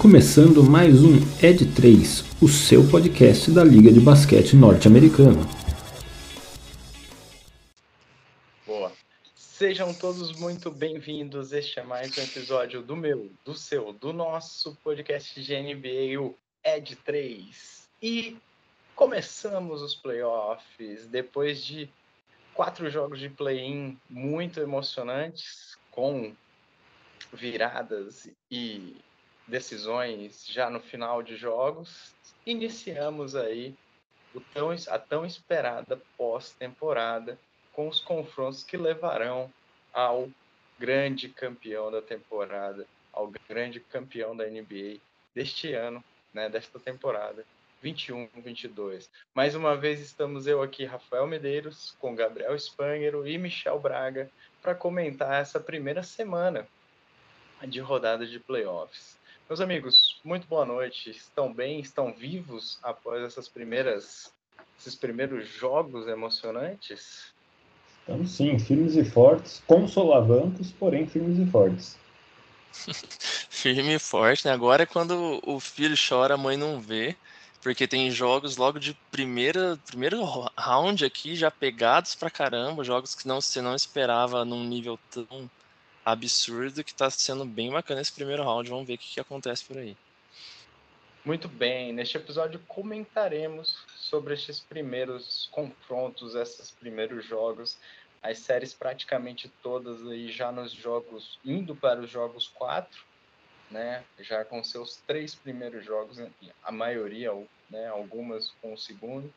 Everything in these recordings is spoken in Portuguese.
começando mais um Ed 3, o seu podcast da Liga de Basquete Norte-Americana. Boa. Sejam todos muito bem-vindos. Este é mais um episódio do meu, do seu, do nosso podcast de NBA, o Ed 3. E começamos os playoffs depois de quatro jogos de play-in muito emocionantes, com viradas e decisões já no final de jogos, iniciamos aí tão, a tão esperada pós-temporada com os confrontos que levarão ao grande campeão da temporada, ao grande campeão da NBA deste ano, né, desta temporada 21-22. Mais uma vez estamos eu aqui, Rafael Medeiros, com Gabriel Spangero e Michel Braga para comentar essa primeira semana de rodada de playoffs. Meus amigos, muito boa noite. Estão bem? Estão vivos após essas primeiras, esses primeiros jogos emocionantes? Estamos sim, firmes e fortes, com solavancos, porém firmes e fortes. Firme e forte, né? Agora é quando o filho chora, a mãe não vê, porque tem jogos logo de primeira, primeiro round aqui já pegados pra caramba, jogos que não, você não esperava num nível tão absurdo que está sendo bem bacana esse primeiro round. Vamos ver o que, que acontece por aí. Muito bem, neste episódio comentaremos sobre estes primeiros confrontos, esses primeiros jogos, as séries praticamente todas aí já nos jogos, indo para os jogos 4, né, já com seus três primeiros jogos, a maioria, né, algumas com o segundo,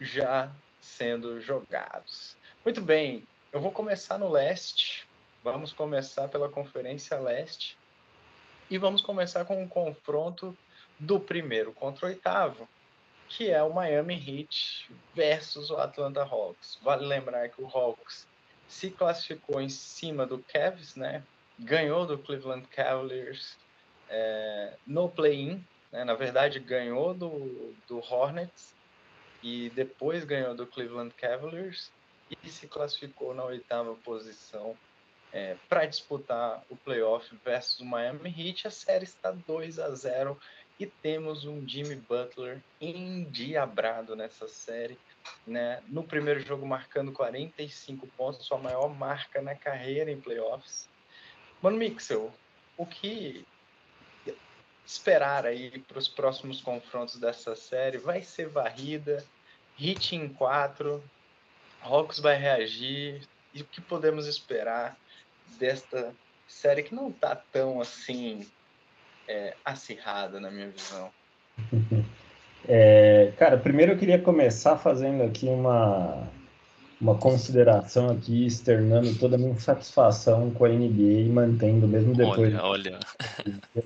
já sendo jogados. Muito bem, eu vou começar no leste, Vamos começar pela Conferência Leste e vamos começar com um confronto do primeiro contra o oitavo, que é o Miami Heat versus o Atlanta Hawks. Vale lembrar que o Hawks se classificou em cima do Cavs, né? Ganhou do Cleveland Cavaliers é, no play-in, né? na verdade ganhou do, do Hornets e depois ganhou do Cleveland Cavaliers e se classificou na oitava posição é, para disputar o playoff versus o Miami Heat. A série está 2 a 0 e temos um Jimmy Butler endiabrado nessa série. Né? No primeiro jogo, marcando 45 pontos, sua maior marca na carreira em playoffs. Mano Mixel, o que esperar aí para os próximos confrontos dessa série? Vai ser varrida, hit em 4, Hawks vai reagir, e o que podemos esperar desta série que não tá tão assim é, acirrada na minha visão. É, cara, primeiro eu queria começar fazendo aqui uma, uma consideração aqui, externando toda a minha insatisfação com a NBA e mantendo, mesmo depois. Olha, olha.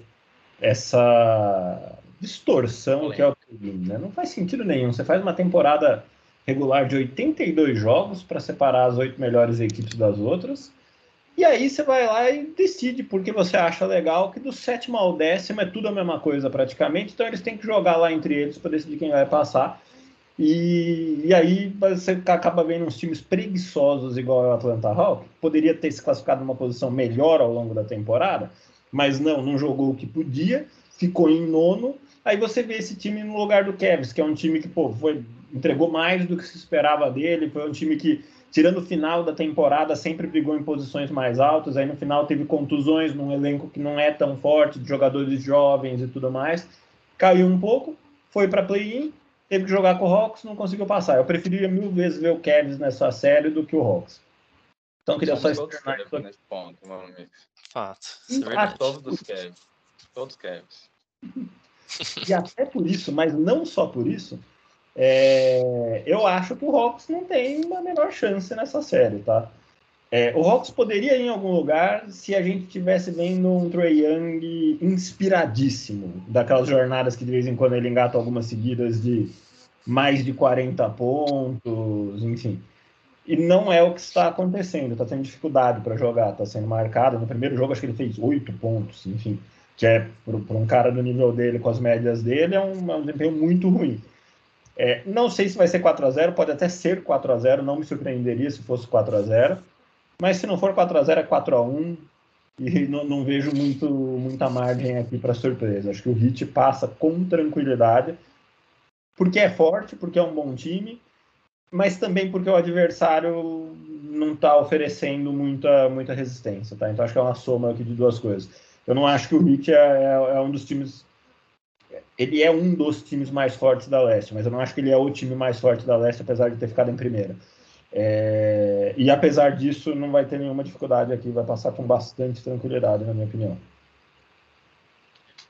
Essa distorção olha. que é o né? Não faz sentido nenhum. Você faz uma temporada regular de 82 jogos para separar as oito melhores equipes das outras e aí você vai lá e decide, porque você acha legal que do sétimo ao décimo é tudo a mesma coisa praticamente, então eles têm que jogar lá entre eles para decidir quem vai passar. E, e aí você acaba vendo uns times preguiçosos igual o Atlanta Hawks, poderia ter se classificado numa posição melhor ao longo da temporada, mas não, não jogou o que podia, ficou em nono. Aí você vê esse time no lugar do Cavs, que é um time que pô, foi, entregou mais do que se esperava dele, foi um time que tirando o final da temporada, sempre brigou em posições mais altas. Aí no final teve contusões num elenco que não é tão forte, de jogadores jovens e tudo mais. Caiu um pouco, foi para play-in, teve que jogar com o Hawks, não conseguiu passar. Eu preferia mil vezes ver o Cavs nessa série do que o Hawks. Então queria Somos só externar isso nesse ponto, meu amigo. Fato. Isso é. Todos os Cavs. Todos Cavs. E até por isso, mas não só por isso, é, eu acho que o Hawks não tem uma menor chance nessa série, tá? É, o Hawks poderia ir em algum lugar se a gente tivesse vendo um Trey Young inspiradíssimo, daquelas jornadas que de vez em quando ele engata algumas seguidas de mais de 40 pontos, enfim. E não é o que está acontecendo, está tendo dificuldade para jogar, está sendo marcado. No primeiro jogo, acho que ele fez 8 pontos, enfim, que é para um cara do nível dele, com as médias dele, é um, é um desempenho muito ruim. É, não sei se vai ser 4 a 0 pode até ser 4 a 0 não me surpreenderia se fosse 4 a 0 mas se não for 4 a 0 é 4 a 1 e não, não vejo muito, muita margem aqui para surpresa. Acho que o Heat passa com tranquilidade, porque é forte, porque é um bom time, mas também porque o adversário não está oferecendo muita, muita resistência, tá? Então acho que é uma soma aqui de duas coisas. Eu não acho que o Heat é, é, é um dos times ele é um dos times mais fortes da leste, mas eu não acho que ele é o time mais forte da leste, apesar de ter ficado em primeira. É, e apesar disso, não vai ter nenhuma dificuldade aqui, vai passar com bastante tranquilidade, na minha opinião.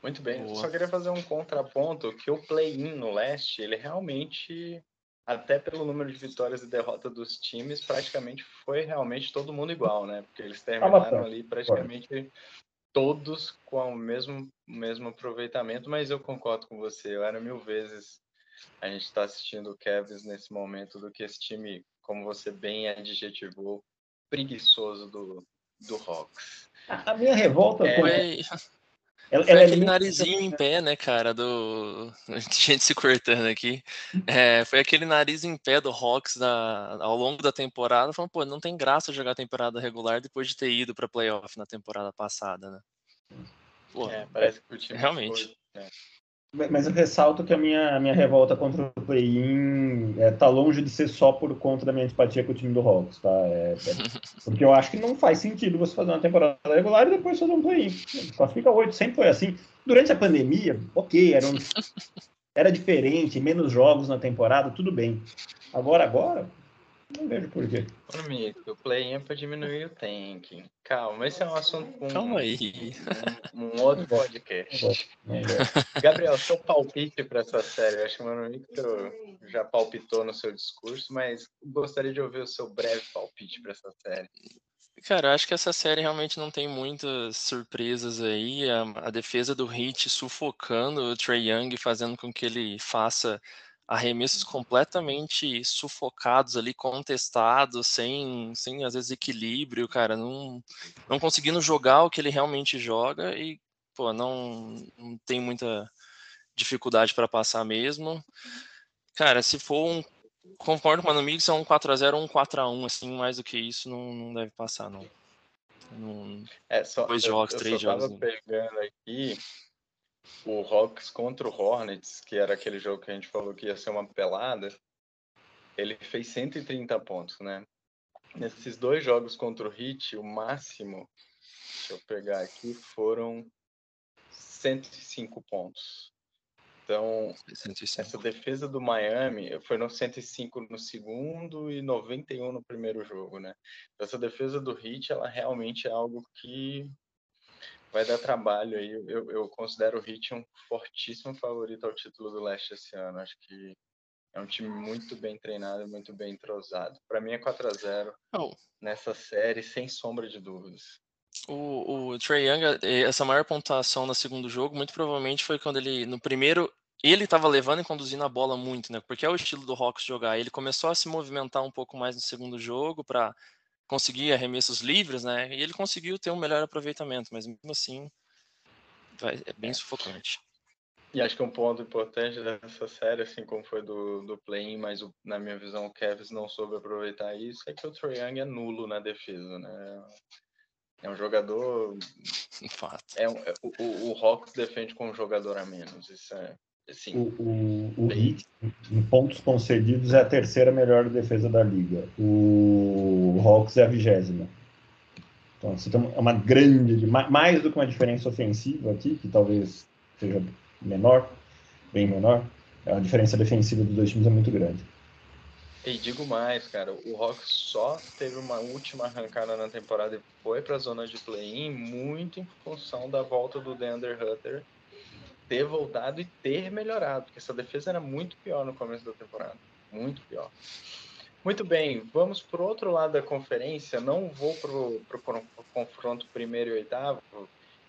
Muito bem, Boa. só queria fazer um contraponto que o play-in no leste, ele realmente, até pelo número de vitórias e derrotas dos times, praticamente foi realmente todo mundo igual, né? Porque eles terminaram ali praticamente todos com o mesmo, mesmo aproveitamento, mas eu concordo com você, eu era mil vezes a gente está assistindo o Cavs nesse momento do que esse time como você bem adjetivou, preguiçoso do, do Hawks. A, minha revolta é, foi... Ela, ela é aquele é narizinho em pé, né, cara, do... Gente se cortando aqui. É, foi aquele nariz em pé do Hawks da... ao longo da temporada, falando, pô, não tem graça jogar temporada regular depois de ter ido para playoff na temporada passada, né? Pô, é, parece que o time realmente. Foi, né? Mas eu ressalto que a minha, a minha revolta contra o play-in é, tá longe de ser só por conta da minha antipatia com o time do Hawks, tá? É, é, porque eu acho que não faz sentido você fazer uma temporada regular e depois fazer um play-in. Classifica oito, sempre foi assim. Durante a pandemia, ok, era, um, era diferente, menos jogos na temporada, tudo bem. Agora, agora, não vejo por quê. Ô, o play-in é pra diminuir o tanking. Calma, esse é um assunto com Calma aí. Um, um outro podcast. Gabriel, seu palpite para essa série. Eu acho que o meu Victor já palpitou no seu discurso, mas gostaria de ouvir o seu breve palpite para essa série. Cara, acho que essa série realmente não tem muitas surpresas aí. A, a defesa do Heat sufocando o Trey Young, fazendo com que ele faça arremessos completamente sufocados ali, contestados, sem, sem às vezes equilíbrio, cara, não, não conseguindo jogar o que ele realmente joga e, pô, não, não tem muita dificuldade para passar mesmo. Cara, se for um. Concordo com o Mano se é um 4x0 ou um 4x1, assim, mais do que isso, não, não deve passar, não. não é, só, dois jogos, eu, eu três jogos. Eu pegando aqui o Hawks contra o Hornets, que era aquele jogo que a gente falou que ia ser uma pelada, ele fez 130 pontos, né? Nesses dois jogos contra o Heat, o máximo, deixa eu pegar aqui, foram 105 pontos. Então, 105. essa defesa do Miami foi no 105 no segundo e 91 no primeiro jogo, né? Essa defesa do Heat, ela realmente é algo que vai dar trabalho aí. Eu, eu considero o Heat um fortíssimo favorito ao título do Leste esse ano. Acho que é um time muito bem treinado, muito bem entrosado. Para mim é 4 a 0 oh. nessa série, sem sombra de dúvidas. O, o Trey Young, eh, essa maior pontuação no segundo jogo, muito provavelmente foi quando ele, no primeiro, ele estava levando e conduzindo a bola muito, né? Porque é o estilo do Hawks jogar. Ele começou a se movimentar um pouco mais no segundo jogo para conseguir arremessos livres, né? E ele conseguiu ter um melhor aproveitamento, mas mesmo assim é bem sufocante. E acho que um ponto importante dessa série, assim como foi do, do play-in, mas o, na minha visão o Kevs não soube aproveitar isso, é que o Trae Young é nulo na defesa, né? É um jogador. Fato. É, um, é o, o Hawks defende com um jogador a menos. Isso é. Assim, o, o, o em pontos concedidos, é a terceira melhor defesa da liga. O Hawks é a vigésima. Então, você tem uma grande, mais do que uma diferença ofensiva aqui, que talvez seja menor, bem menor, a diferença defensiva dos dois times é muito grande. E digo mais, cara, o Hawks só teve uma última arrancada na temporada e foi para a zona de play-in muito em função da volta do Deandre Hunter ter voltado e ter melhorado, porque essa defesa era muito pior no começo da temporada. Muito pior. Muito bem, vamos para o outro lado da conferência. Não vou para o confronto primeiro e oitavo.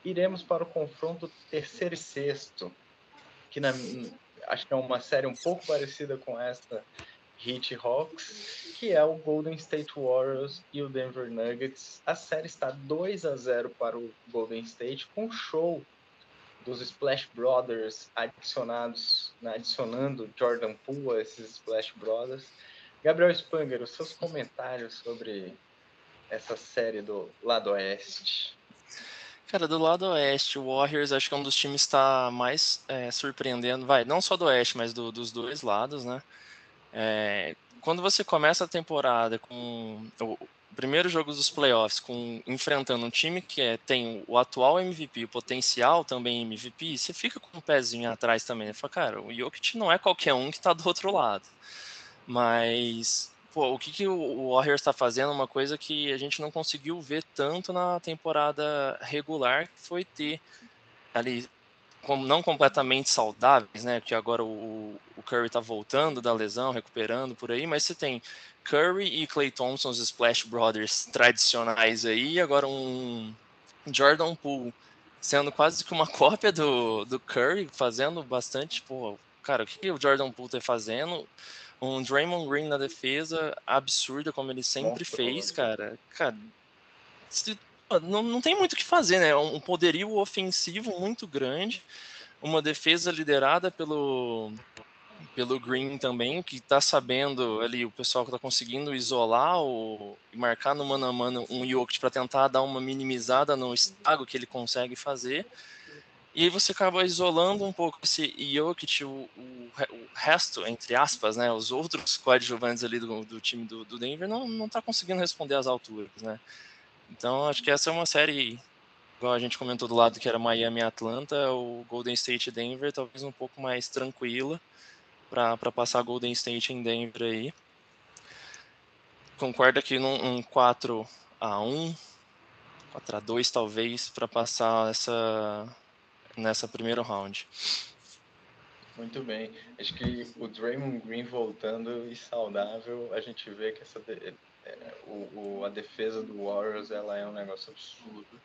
Iremos para o confronto terceiro e sexto, que na, acho que é uma série um pouco parecida com essa Heat Hawks, que é o Golden State Warriors e o Denver Nuggets. A série está 2 a 0 para o Golden State, com show dos Splash Brothers adicionados, né, adicionando Jordan Poole a esses Splash Brothers. Gabriel Spanger, os seus comentários sobre essa série do lado oeste. Cara, do lado oeste, o Warriors acho que é um dos times que está mais é, surpreendendo, vai, não só do oeste, mas do, dos dois lados, né? É, quando você começa a temporada com primeiro jogo dos playoffs, com enfrentando um time que é, tem o atual MVP, o potencial também MVP, você fica com um pezinho atrás também. Você fala, cara, o Jokic não é qualquer um que está do outro lado. Mas pô, o que, que o Warriors está fazendo, uma coisa que a gente não conseguiu ver tanto na temporada regular, que foi ter ali, não completamente saudáveis, né? Que agora o, o Curry está voltando da lesão, recuperando por aí, mas você tem Curry e Clay Thompson, os Splash Brothers tradicionais aí, e agora um Jordan Poole sendo quase que uma cópia do, do Curry, fazendo bastante, pô, cara, o que, que o Jordan Poole tá fazendo? um Draymond Green na defesa absurda, como ele sempre Nossa, fez, cara. Cara, se, não, não tem muito o que fazer, né? Um poderio ofensivo muito grande, uma defesa liderada pelo pelo Green também, que tá sabendo ali, o pessoal que tá conseguindo isolar ou marcar no mano a mano um Jokic para tentar dar uma minimizada no estrago que ele consegue fazer. E aí você acaba isolando um pouco esse Jokic, o, o, o, resto, entre aspas, né, os outros coadjuvantes ali do, do time do, do, Denver não, não tá conseguindo responder às alturas, né. Então acho que essa é uma série, igual a gente comentou do lado que era Miami e Atlanta, o Golden State e Denver talvez um pouco mais tranquila para passar Golden State em Denver aí. Concorda que num um 4 a 1 4 a 2 talvez para passar essa nessa primeiro round. Muito bem. Acho que o Draymond Green voltando e saudável, a gente vê que essa é, o, o, a defesa do Warriors ela é um negócio absurdo.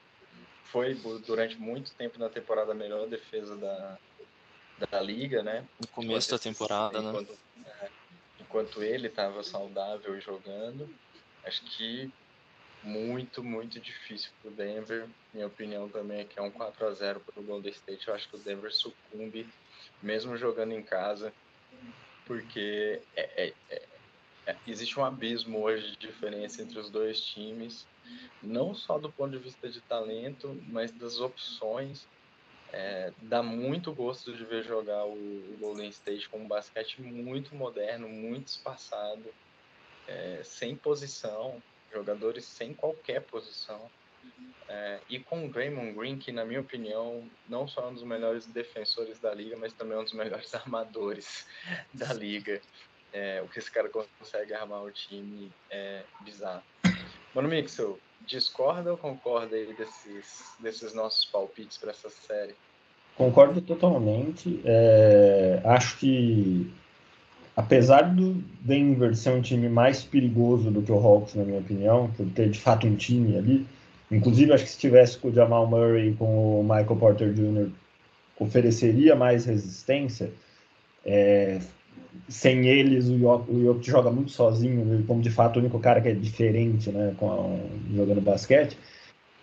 Foi durante muito tempo na temporada a melhor defesa da, da liga, né? No começo da temporada, né? enquanto, né? É, enquanto ele estava saudável e jogando, acho que muito, muito difícil para o Denver. Minha opinião também é que é um 4 a 0 para o Golden State. Eu acho que o Denver sucumbe, mesmo jogando em casa, porque é, é, é, existe um abismo hoje de diferença entre os dois times, não só do ponto de vista de talento, mas das opções. É, dá muito gosto de ver jogar o, o, Golden State com um basquete muito moderno, muito espaçado, é, sem posição jogadores sem qualquer posição. É, e com o Draymond Green, que na minha opinião não só é um dos melhores defensores da liga, mas também é um dos melhores armadores da liga. É, o que esse cara consegue armar o time é bizarro. Mano Mixel, discorda ou concorda aí desses, desses nossos palpites para essa série? Concordo totalmente. É, acho que apesar do Denver ser um time mais perigoso do que o Hawks, na minha opinião, por ter de fato um time ali, inclusive acho que se tivesse com o Jamal Murray e com o Michael Porter Jr., ofereceria mais resistência. É, sem eles, o Jokic joga muito sozinho, como de fato o único cara que é diferente né, com jogando basquete.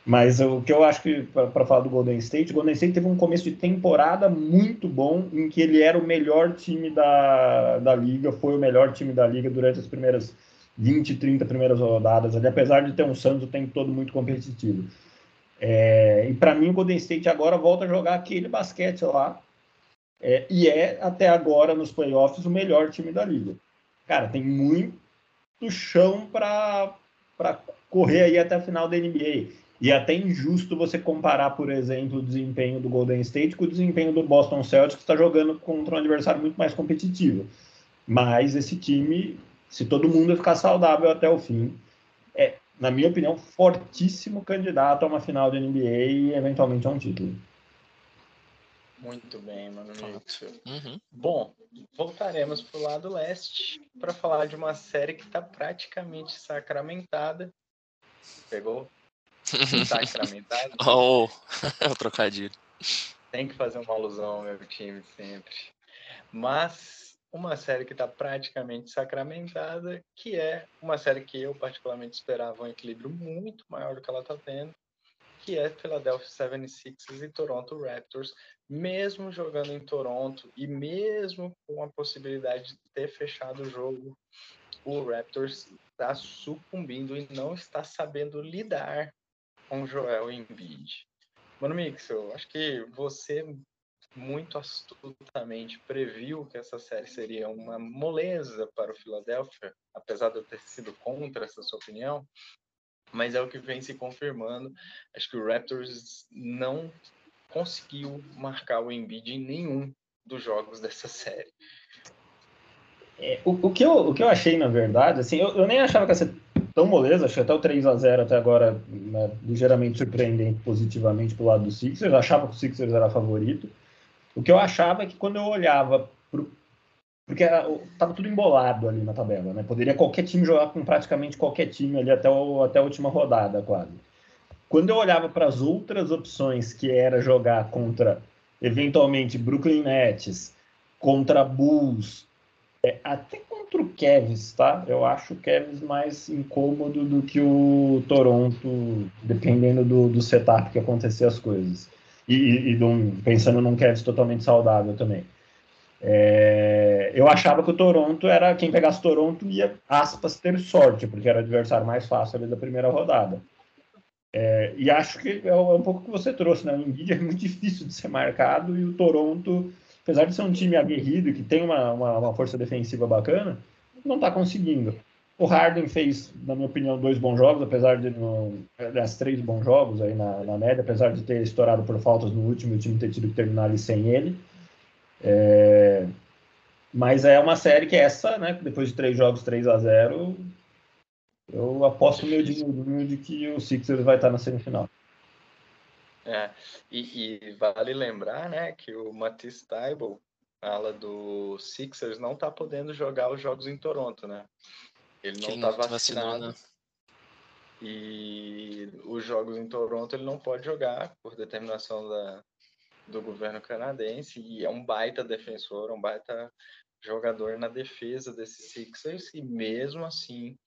Mas o que eu acho que, para falar do Golden State, o Golden State teve um começo de temporada muito bom, em que ele era o melhor time da, da liga, foi o melhor time da liga durante as primeiras 20, 30 primeiras rodadas, ali, apesar de ter um Santos o tempo todo muito competitivo. É, e para mim, o Golden State agora volta a jogar aquele basquete lá, é, e é até agora nos playoffs o melhor time da liga. Cara, tem muito chão para correr aí até a final da NBA. E até injusto você comparar, por exemplo, o desempenho do Golden State com o desempenho do Boston Celtics, que está jogando contra um adversário muito mais competitivo. Mas esse time, se todo mundo ficar saudável até o fim, é, na minha opinião, fortíssimo candidato a uma final de NBA e eventualmente a um título. Muito bem, mano. Uhum. Bom, voltaremos para o lado leste para falar de uma série que está praticamente sacramentada. Pegou? Sacramentado. oh, o trocadilho. Tem que fazer uma alusão ao meu time sempre. Mas uma série que está praticamente sacramentada, que é uma série que eu particularmente esperava um equilíbrio muito maior do que ela está tendo, que é Philadelphia 76ers e Toronto Raptors, mesmo jogando em Toronto e mesmo com a possibilidade de ter fechado o jogo, o Raptors está sucumbindo e não está sabendo lidar com Joel Embiid. Mano Mixel, acho que você muito astutamente previu que essa série seria uma moleza para o Philadelphia, apesar de eu ter sido contra essa sua opinião, mas é o que vem se confirmando. Acho que o Raptors não conseguiu marcar o Embiid em nenhum dos jogos dessa série. É, o, o, que eu, o que eu achei, na verdade, assim, eu, eu nem achava que ia ser tão moleza, que até o 3 a 0 até agora, né, ligeiramente surpreendente positivamente pro lado do Sixers, eu achava que o Sixers era favorito. O que eu achava é que quando eu olhava porque era, tava tudo embolado ali na tabela, né? Poderia qualquer time jogar com praticamente qualquer time ali até, o, até a última rodada, quase. Quando eu olhava para as outras opções, que era jogar contra, eventualmente, Brooklyn Nets, contra Bulls, é, até contra o Cavs, tá? Eu acho o Cavs mais incômodo do que o Toronto, dependendo do, do setup que acontecer as coisas. E, e, e pensando num Cavs totalmente saudável também. É, eu achava que o Toronto era quem pegasse Toronto ia, aspas, ter sorte, porque era o adversário mais fácil ali da primeira rodada. É, e acho que é um pouco o que você trouxe, né? O Embiid é muito difícil de ser marcado e o Toronto, apesar de ser um time aguerrido que tem uma, uma, uma força defensiva bacana, não está conseguindo. O Harden fez, na minha opinião, dois bons jogos, apesar de, no, aliás, três bons jogos aí na, na média, apesar de ter estourado por faltas no último e o time ter tido que terminar ali sem ele. É, mas é uma série que essa, né, depois de três jogos 3 a 0 eu aposto meu dinheirinho de que o Sixers vai estar na semifinal. É, e, e vale lembrar, né, que o Matisse Taibo, ala do Sixers, não está podendo jogar os jogos em Toronto, né? Ele não está tá vacinado. Né? E os jogos em Toronto ele não pode jogar por determinação da, do governo canadense e é um baita defensor, um baita jogador na defesa desses Sixers e mesmo assim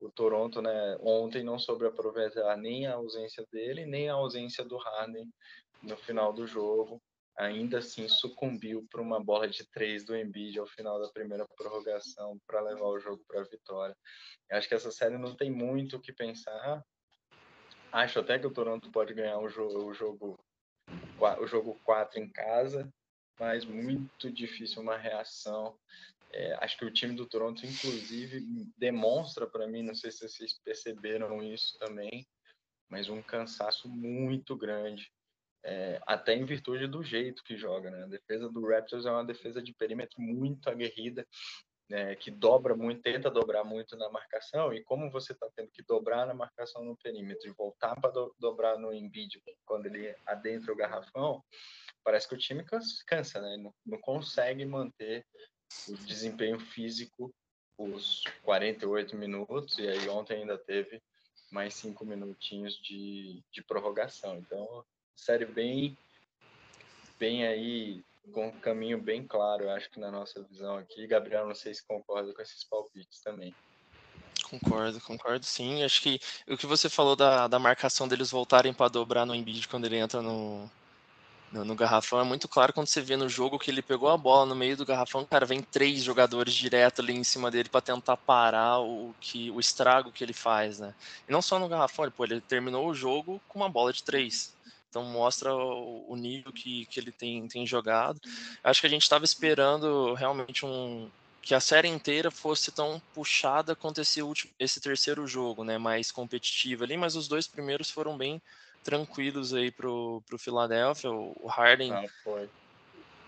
o Toronto, né, ontem não soube aproveitar nem a ausência dele, nem a ausência do Harden no final do jogo. Ainda assim sucumbiu para uma bola de três do Embiid ao final da primeira prorrogação para levar o jogo para a vitória. Eu acho que essa série não tem muito o que pensar. Acho até que o Toronto pode ganhar o jogo, o jogo, o jogo 4 em casa, mas muito difícil uma reação é, acho que o time do Toronto, inclusive, demonstra para mim, não sei se vocês perceberam isso também, mas um cansaço muito grande, é, até em virtude do jeito que joga. Né? A defesa do Raptors é uma defesa de perímetro muito aguerrida, né, que dobra muito, tenta dobrar muito na marcação, e como você está tendo que dobrar na marcação no perímetro e voltar para do, dobrar no Embiid quando ele adentra o garrafão, parece que o time cansa, né? Não, não consegue manter o desempenho físico os 48 minutos, e aí ontem ainda teve mais cinco minutinhos de, de prorrogação. Então, série bem, bem aí, com um caminho bem claro, acho que na nossa visão aqui. Gabriel, não sei se concorda com esses palpites também. Concordo, concordo sim. Acho que o que você falou da, da marcação deles voltarem para dobrar no Embiid quando ele entra no, no, no, garrafão é muito claro quando você vê no jogo que ele pegou a bola no meio do garrafão, cara, vem três jogadores direto ali em cima dele para tentar parar o que o estrago que ele faz, né? E não só no garrafão, ele, pô, ele terminou o jogo com uma bola de três. Então mostra o, o nível que, que ele tem, tem jogado. Acho que a gente estava esperando realmente um que a série inteira fosse tão puxada quanto esse último, esse terceiro jogo, né, mais competitivo ali, mas os dois primeiros foram bem tranquilos aí pro, pro Philadelphia. O Harden ah, foi.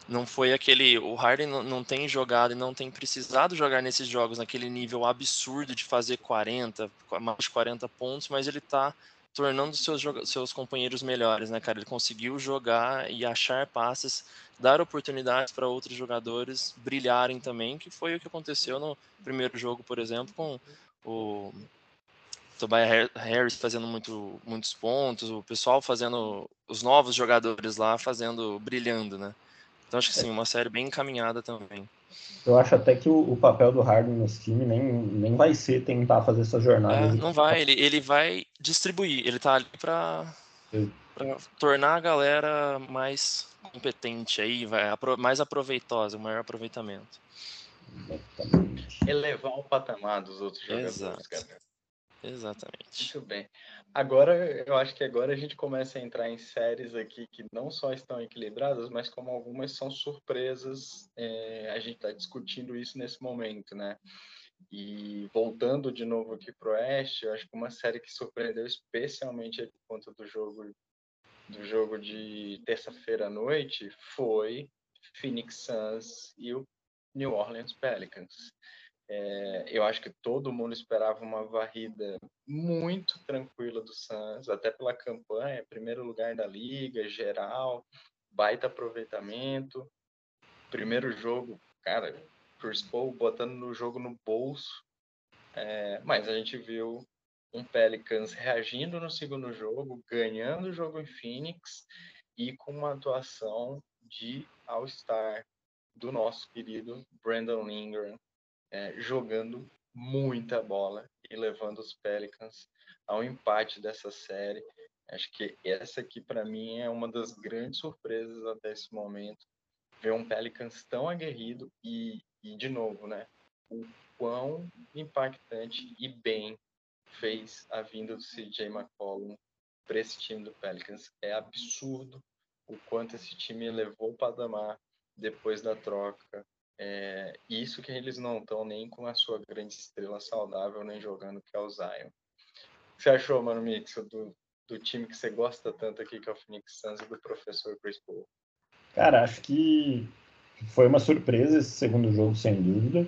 não foi aquele. O Harden não, não tem jogado e não tem precisado jogar nesses jogos naquele nível absurdo de fazer 40, mais de 40 pontos, mas ele tá tornando seus, seus companheiros melhores, né, cara? Ele conseguiu jogar e achar passes, dar oportunidades para outros jogadores brilharem também, que foi o que aconteceu no primeiro jogo, por exemplo, com o Tobias Harris fazendo muito, muitos pontos, o pessoal fazendo, os novos jogadores lá fazendo, brilhando, né? Então acho que sim, uma série bem encaminhada também. Eu acho até que o, o papel do Harden nesse time nem, nem vai ser tentar fazer essa jornada. É, não vai, ele, ele vai distribuir, ele tá ali para tornar a galera mais competente aí, vai, mais aproveitosa, o maior aproveitamento. Elevar o patamar dos outros jogadores, Exato. Exatamente. Muito bem. Agora, eu acho que agora a gente começa a entrar em séries aqui que não só estão equilibradas, mas como algumas são surpresas. É, a gente está discutindo isso nesse momento, né? E voltando de novo aqui para o Oeste, eu acho que uma série que surpreendeu especialmente por conta do jogo do jogo de terça-feira à noite foi Phoenix Suns e o New Orleans Pelicans. É, eu acho que todo mundo esperava uma varrida muito tranquila do Suns, até pela campanha, primeiro lugar da liga, geral, baita aproveitamento. Primeiro jogo, cara, Chris Paul botando no jogo no bolso, é, mas a gente viu um Pelicans reagindo no segundo jogo, ganhando o jogo em Phoenix e com uma atuação de All-Star do nosso querido Brandon Ingram, é, jogando muita bola e levando os Pelicans ao empate dessa série. Acho que essa aqui, para mim, é uma das grandes surpresas até esse momento. Ver um Pelicans tão aguerrido e, e de novo, né? O quão impactante e bem fez a vinda do CJ McCollum para esse time do Pelicans. É absurdo o quanto esse time elevou o patamar depois da troca. É, isso que eles não estão nem com a sua grande estrela saudável, nem jogando, que é o Zion. O que você achou, Mano Mix, do, do time que você gosta tanto aqui, que é o Phoenix Suns, e do professor Chris Paul? Cara, acho que foi uma surpresa esse segundo jogo, sem dúvida.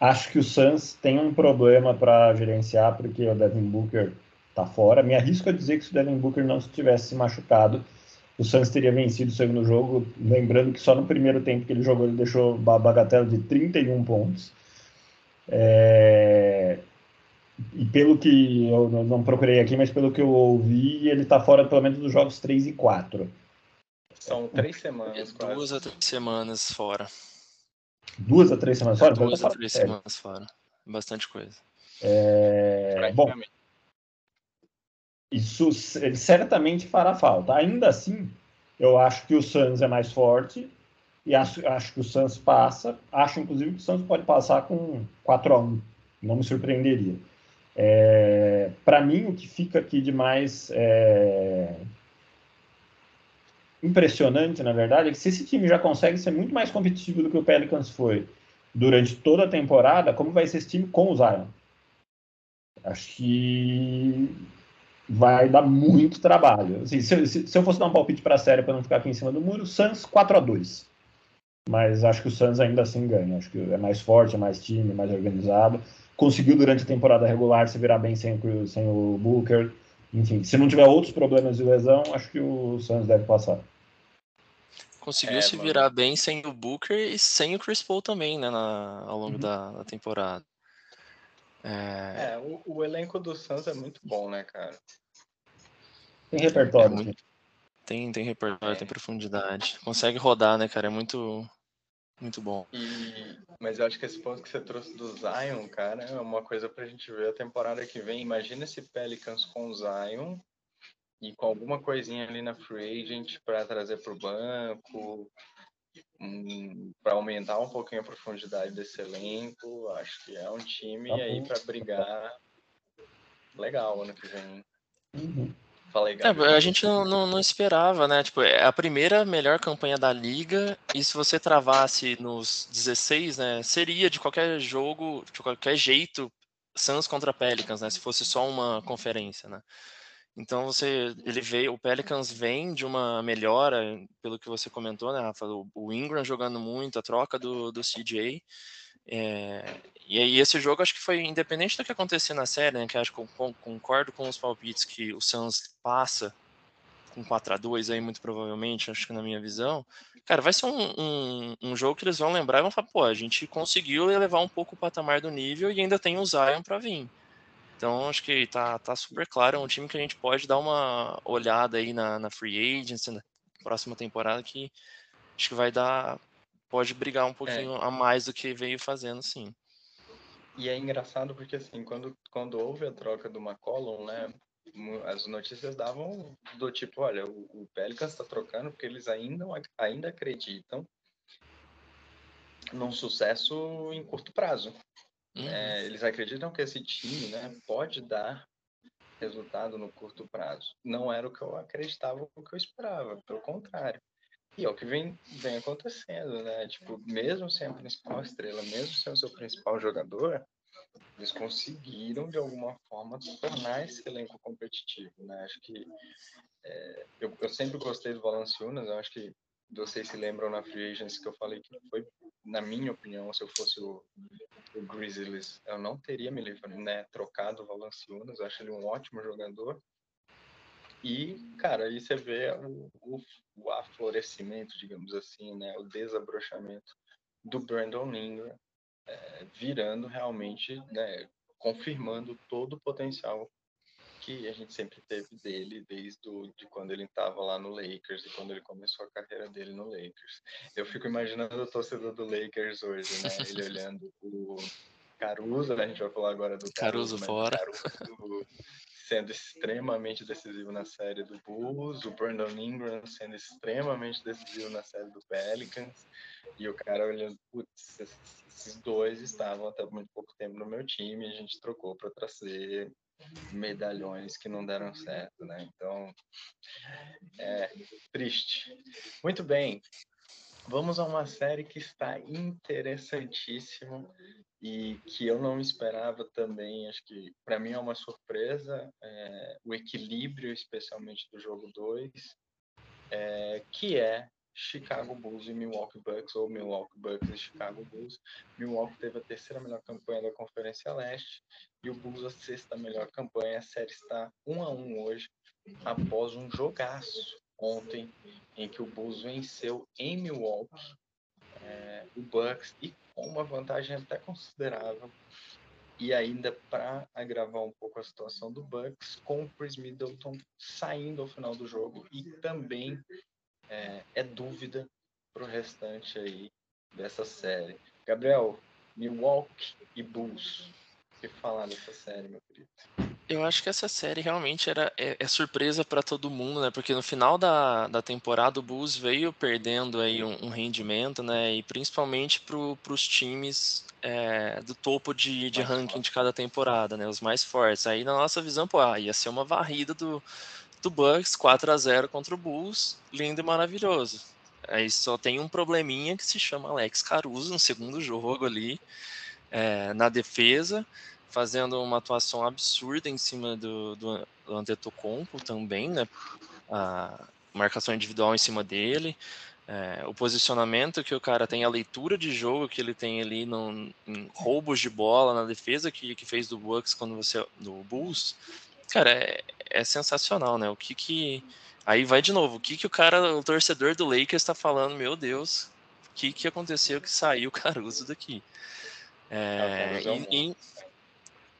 Acho que o Suns tem um problema para gerenciar, porque o Devin Booker tá fora. Me arrisco a dizer que se o Devin Booker não tivesse se machucado, o Suns teria vencido o segundo jogo. Lembrando que só no primeiro tempo que ele jogou, ele deixou uma bagatela de 31 pontos. É... E pelo que eu não procurei aqui, mas pelo que eu ouvi, ele está fora pelo menos dos jogos 3 e 4. São três semanas. É duas a três semanas fora. Duas a três semanas fora? Duas a três semanas fora. Bastante coisa. É... Bom, isso ele certamente fará falta. Ainda assim, eu acho que o Suns é mais forte e acho, acho que o Suns passa. Acho, inclusive, que o Suns pode passar com 4 a 1 Não me surpreenderia. É, Para mim, o que fica aqui de mais é, impressionante, na verdade, é que se esse time já consegue ser muito mais competitivo do que o Pelicans foi durante toda a temporada, como vai ser esse time com o Zion? Acho que vai dar muito trabalho. Assim, se, se, se, eu fosse dar um palpite para a série para não ficar aqui em cima do muro, Suns 4 a 2 Mas acho que o Suns ainda assim ganha. Acho que é mais forte, é mais time, mais organizado. Conseguiu durante a temporada regular se virar bem sem, sem o Booker. Enfim, se não tiver outros problemas de lesão, acho que o Suns deve passar. Conseguiu é, se virar mano. bem sem o Booker e sem o Chris Paul também, né, na, ao longo uhum. da, da, temporada. É, é o, o, elenco do Suns é muito bom, né, cara? Tem repertório. É muito... Tem, tem repertório, é. tem profundidade. Consegue rodar, né, cara? É muito, muito bom. E... Mas eu acho que esse ponto que você trouxe do Zion, cara, é uma coisa pra gente ver a temporada que vem. Imagina esse Pelicans com o Zion e com alguma coisinha ali na free agent para trazer para o banco, um, para aumentar um pouquinho a profundidade desse elenco. Acho que é um time tá aí para brigar legal ano que vem. Uhum. Falei, é, a gente não, não, não, esperava, né? Tipo, é a primeira melhor campanha da liga, e se você travasse nos 16, né? Seria de qualquer jogo, de qualquer jeito, Suns contra Pelicans, né? Se fosse só uma conferência, né? Então você, ele veio, o Pelicans vem de uma melhora, pelo que você comentou, né, Rafa? O, Ingram jogando muito, a troca do, do CJ. É, e aí esse jogo acho que foi independente do que acontecer na série, né? Que acho que concordo com os palpites que o Suns passa com 4 a 2 aí muito provavelmente, acho que na minha visão. Cara, vai ser um, um, um jogo que eles vão lembrar e vão falar, pô, a gente conseguiu elevar um pouco o patamar do nível e ainda tem o Zion para vir. Então, acho que tá, tá super claro. É um time que a gente pode dar uma olhada aí na, na Free Agency, na próxima temporada, que acho que vai dar. Pode brigar um é. pouquinho é. a mais do que veio fazendo, sim. E é engraçado porque, assim, quando, quando houve a troca do McCollum, né, as notícias davam do tipo, olha, o, o Pelicans está trocando porque eles ainda, ainda acreditam num sucesso em curto prazo. Uhum. É, eles acreditam que esse time né, pode dar resultado no curto prazo. Não era o que eu acreditava, o que eu esperava, pelo contrário. E é o que vem, vem acontecendo, né? Tipo, mesmo sem a principal estrela, mesmo sem o seu principal jogador, eles conseguiram, de alguma forma, tornar esse elenco competitivo, né? Acho que é, eu, eu sempre gostei do Valanciunas, eu acho que vocês se lembram na Free Agents que eu falei que foi, na minha opinião, se eu fosse o, o Grizzlies, eu não teria me né, trocado o Valanciunas, acho ele um ótimo jogador. E, cara, aí você vê o, o, o aflorescimento, digamos assim, né, o desabrochamento do Brandon Ingram, é, virando realmente, né, confirmando todo o potencial que a gente sempre teve dele desde o, de quando ele estava lá no Lakers e quando ele começou a carreira dele no Lakers. Eu fico imaginando o torcedor do Lakers hoje, né? Ele olhando o Caruso, né? a gente vai falar agora do Caruso, Caruso fora. Caruso sendo extremamente decisivo na série do Bulls, o Brandon Ingram sendo extremamente decisivo na série do Pelicans, e o cara olhando, putz, esses dois estavam até muito pouco tempo no meu time, a gente trocou para trazer medalhões que não deram certo, né? Então, é triste. Muito bem, vamos a uma série que está interessantíssima e que eu não esperava também. Acho que para mim é uma surpresa é, o equilíbrio, especialmente do jogo 2, é, que é Chicago Bulls e Milwaukee Bucks, ou Milwaukee Bucks e Chicago Bulls. Milwaukee teve a terceira melhor campanha da Conferência Leste e o Bulls a sexta melhor campanha. A série está 1 a 1 hoje, após um jogaço ontem, em que o Bulls venceu em Milwaukee é, o Bucks e com uma vantagem até considerável. E ainda para agravar um pouco a situação do Bucks, com o Chris Middleton saindo ao final do jogo e também é, é dúvida para o restante aí dessa série. Gabriel, Milwaukee e Bulls. O que falar dessa série, meu querido? Eu acho que essa série realmente era é, é surpresa para todo mundo, né? Porque no final da, da temporada o Bulls veio perdendo aí um, um rendimento, né? E principalmente para os times é, do topo de, de ranking de cada temporada, né? Os mais fortes. Aí na nossa visão, pô, ah, ia ser uma varrida do, do Bucks 4 a 0 contra o Bulls, lindo e maravilhoso. Aí só tem um probleminha que se chama Alex Caruso no segundo jogo ali, é, na defesa, fazendo uma atuação absurda em cima do, do, do Antetokounmpo também, né? A marcação individual em cima dele, é, o posicionamento que o cara tem, a leitura de jogo que ele tem ali no, em roubos de bola na defesa que, que fez do Bucks quando você do Bulls, cara, é, é sensacional, né? O que que. Aí vai de novo, o que que o cara, o torcedor do Lakers está falando, meu Deus, o que que aconteceu que saiu o Caruso daqui? É, é e, em,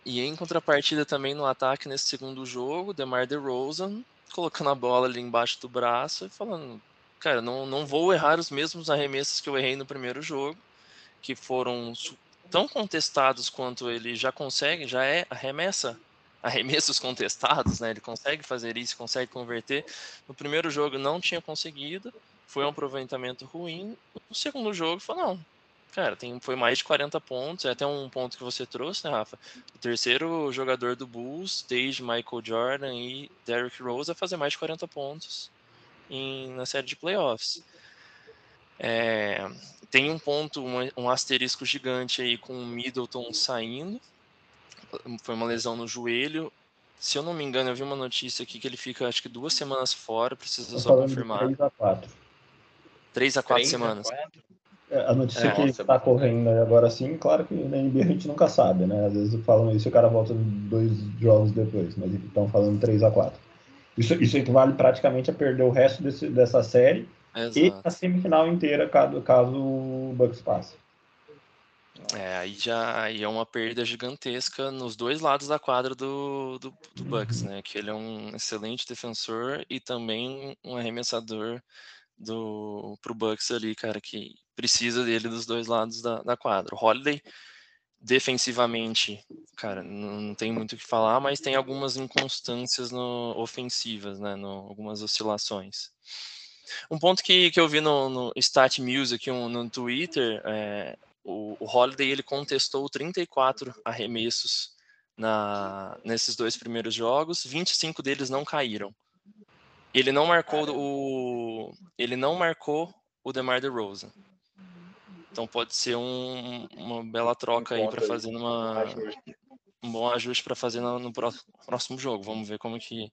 e em contrapartida também no ataque nesse segundo jogo, DeMar DeRozan colocando a bola ali embaixo do braço e falando, cara, não, não vou errar os mesmos arremessos que eu errei no primeiro jogo, que foram tão contestados quanto ele já consegue, já é arremessa arremessos contestados, né? Ele consegue fazer isso, consegue converter. No primeiro jogo não tinha conseguido, foi um aproveitamento ruim. No segundo jogo, falou, não, cara, tem, foi mais de 40 pontos, é até um ponto que você trouxe, né, Rafa? O terceiro jogador do Bulls, desde Michael Jordan e Derrick Rose, a fazer mais de 40 pontos em, na série de playoffs. É, tem um ponto, um, um asterisco gigante aí com o Middleton saindo, foi uma lesão no joelho. Se eu não me engano, eu vi uma notícia aqui que ele fica acho que duas semanas fora, precisa só confirmar. 3 a 4. 3 a 4 semanas. A, é, a notícia é, que está correndo agora sim, claro que na NBA a gente nunca sabe, né? Às vezes falam isso e o cara volta dois jogos depois, mas estão falando 3 a 4 Isso, isso equivale praticamente a perder o resto desse, dessa série Exato. e a semifinal inteira caso, caso o Bucks passe. É, aí já aí é uma perda gigantesca nos dois lados da quadra do, do, do Bucks, né? Que ele é um excelente defensor e também um arremessador do pro Bucks ali, cara, que precisa dele dos dois lados da, da quadra. O Holiday defensivamente, cara, não, não tem muito o que falar, mas tem algumas inconstâncias no, ofensivas, né? No, algumas oscilações. Um ponto que, que eu vi no, no Stat Music um, no Twitter é, o, o Holiday ele contestou 34 arremessos na, nesses dois primeiros jogos, 25 deles não caíram. Ele não marcou o ele não marcou o DeMar DeRozan. Então pode ser um, uma bela troca aí para fazer numa um bom ajuste para fazer no, no, próximo jogo. Vamos ver como que,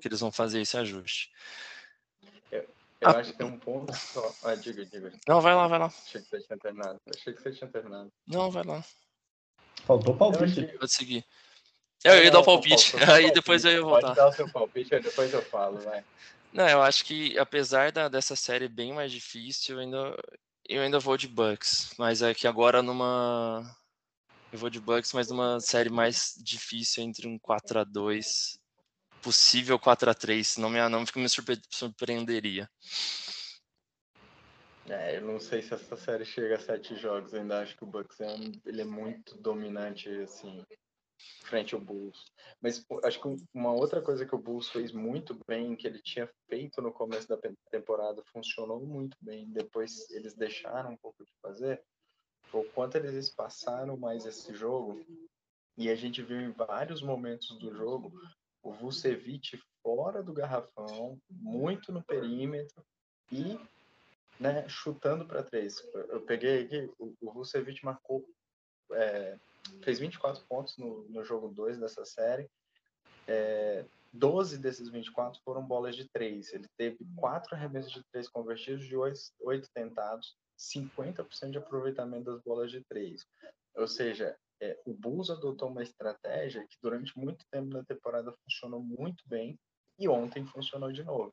que eles vão fazer esse ajuste. Eu, eu ah, acho que tem um ponto só. Ah, diga, diga. Não, vai lá, vai lá. Achei que você tinha terminado. Achei que você tinha terminado. Não, vai lá. Faltou palpite. Pode seguir. Eu, eu ia dar o palpite, aí depois eu ia voltar. Pode dar o seu palpite, depois eu falo, vai. Não, eu acho que apesar da, dessa série bem mais difícil, eu ainda, eu ainda vou de Bucks. Mas é que agora numa. Eu vou de Bucks, mas numa série mais difícil entre um 4 a 2 possível 4 a 3 não me, não me surpreenderia. É, eu não sei se essa série chega a sete jogos, ainda acho que o Bucks é, um, ele é muito dominante, assim, frente ao Bulls. Mas acho que uma outra coisa que o Bulls fez muito bem, que ele tinha feito no começo da temporada, funcionou muito bem, depois eles deixaram um pouco de fazer, o quanto eles espaçaram mais esse jogo, e a gente viu em vários momentos do jogo o Vucevic fora do garrafão, muito no perímetro, e né, chutando para três. Eu peguei aqui, o, o Vucevic marcou, é, fez 24 pontos no, no jogo 2 dessa série. É, 12 desses 24 foram bolas de três. Ele teve quatro arremessos de três convertidos de oito tentados, 50% de aproveitamento das bolas de três. Ou seja, é, o Bulls adotou uma estratégia que durante muito tempo na temporada funcionou muito bem e ontem funcionou de novo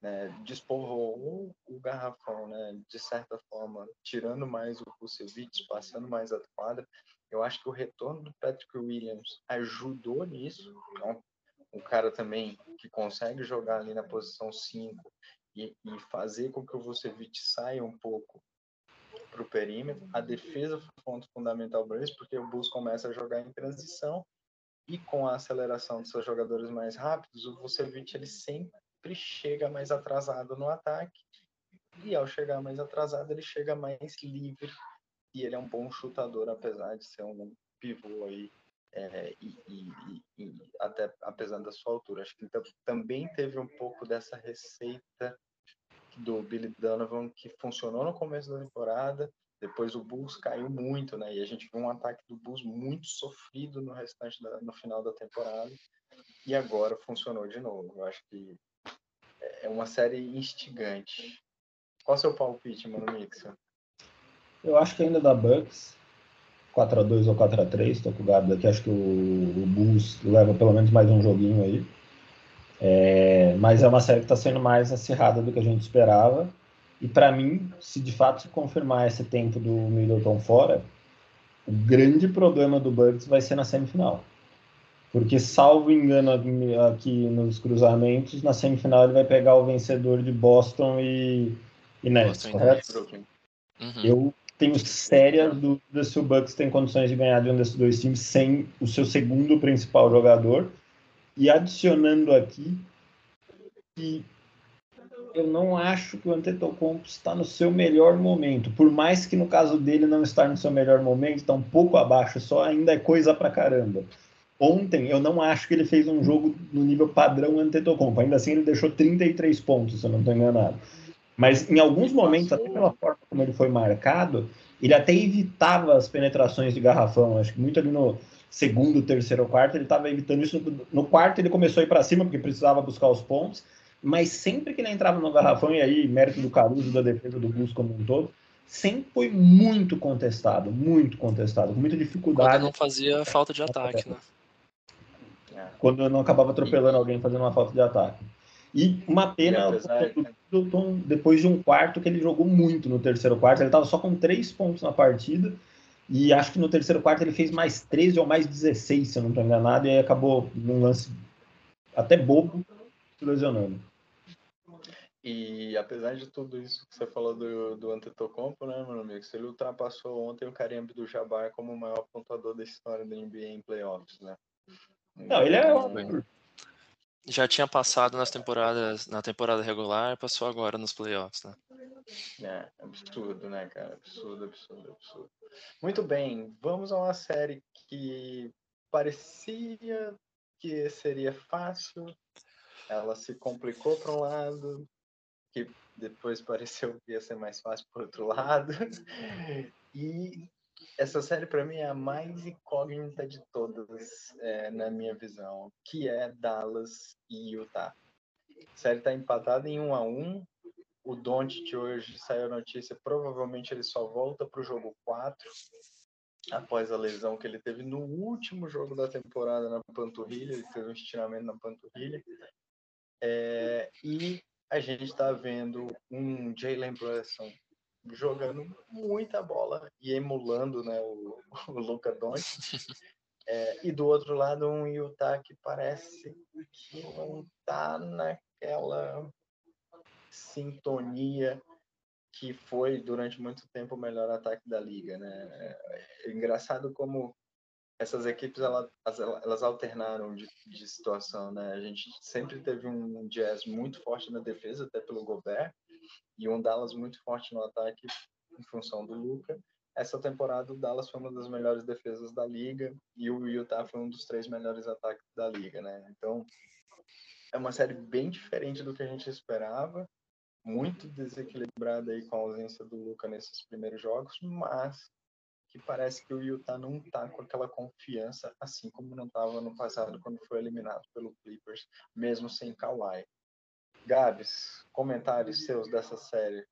né, despovoou o garrafão, né, de certa forma, tirando mais o Vucevic, passando mais a quadra. Eu acho que o retorno do Patrick Williams ajudou nisso. Então, um cara também que consegue jogar ali na posição 5 e, e fazer com que o Vucevic saia um pouco para o perímetro. A defesa foi um ponto fundamental para isso, porque o Bulls começa a jogar em transição e com a aceleração dos seus jogadores mais rápidos, o Vucevic ele sempre sempre chega mais atrasado no ataque. E ao chegar mais atrasado, ele chega mais livre. E ele é um bom chutador, apesar de ser um pivô aí. É, e, e, e, até apesar da sua altura. Acho que também teve um pouco dessa receita do Billy Donovan que funcionou no começo da temporada. Depois o Bulls caiu muito, né? E a gente viu um ataque do Bulls muito sofrido no restante da, no final da temporada. E agora funcionou de novo. Eu acho que é uma série instigante. Qual é o seu palpite, mano, Mixon? Eu acho que ainda dá Bucks. 4x2 ou 4x3, tô com o Gabo aqui, acho que o, o Bulls leva pelo menos mais um joguinho aí. É, mas é uma série que está sendo mais acirrada do que a gente esperava. E para mim, se de fato se confirmar esse tempo do Middleton fora, o grande problema do Bucks vai ser na semifinal. Porque, salvo engano aqui nos cruzamentos, na semifinal ele vai pegar o vencedor de Boston e, e Nets, Boston correto? Uhum. Eu tenho sérias dúvidas se o Bucks tem condições de ganhar de um desses dois times sem o seu segundo principal jogador. E adicionando aqui que eu não acho que o Antetokounmpo está no seu melhor momento. Por mais que no caso dele não estar no seu melhor momento, está um pouco abaixo, só ainda é coisa pra caramba. Ontem, eu não acho que ele fez um jogo no nível padrão Antetokounmpo. Ainda assim, ele deixou 33 pontos, se eu não estou enganado. Mas em alguns momentos, até pela forma como ele foi marcado, ele até evitava as penetrações de garrafão. Acho que muito ali no segundo, terceiro, quarto, ele estava evitando isso. No quarto, ele começou a ir para cima, porque precisava buscar os pontos. Mas sempre que ele entrava no garrafão, e aí, mérito do Caruso, da defesa do Bus como um todo, sempre foi muito contestado, muito contestado, com muita dificuldade. Quando não fazia falta de ataque, né? quando eu não acabava atropelando alguém fazendo uma falta de ataque. E uma pena o Middleton, depois de um quarto que ele jogou muito no terceiro quarto, ele estava só com três pontos na partida, e acho que no terceiro quarto ele fez mais 13 ou mais 16, se eu não estou enganado, e aí acabou num lance até bobo, se lesionando. E apesar de tudo isso que você falou do, do Antetokounmpo, né, meu amigo, ele ultrapassou ontem o Kareem do Jabbar como o maior pontuador da história da NBA em playoffs, né? Não, ele é. Já tinha passado nas temporadas, na temporada regular, passou agora nos playoffs, né? É, absurdo, né, cara? Absurdo, absurdo, absurdo. Muito bem, vamos a uma série que parecia que seria fácil, ela se complicou para um lado, que depois pareceu que ia ser mais fácil por outro lado. E essa série para mim é a mais incógnita de todas, é, na minha visão, que é Dallas e Utah. A série está empatada em 1 a 1 O Doncic hoje saiu a notícia, provavelmente ele só volta para o jogo 4, após a lesão que ele teve no último jogo da temporada na panturrilha, ele teve um estiramento na panturrilha. É, e a gente está vendo um Jalen Brunson jogando muita bola e emulando né, o, o Luca Doncic. É, e do outro lado um Utah que parece que não está naquela sintonia que foi durante muito tempo o melhor ataque da liga, né? É engraçado como essas equipes elas, elas alternaram de, de situação, né? A gente sempre teve um Jazz muito forte na defesa, até pelo Gobert, e um Dallas muito forte no ataque em função do Luca. Essa temporada o Dallas foi uma das melhores defesas da liga e o Utah foi um dos três melhores ataques da liga, né? Então é uma série bem diferente do que a gente esperava, muito desequilibrada aí com a ausência do Luca nesses primeiros jogos, mas que parece que o Utah não está com aquela confiança, assim como não estava no passado quando foi eliminado pelo Clippers, mesmo sem Kawhi. Gabs, comentários seus dessa série?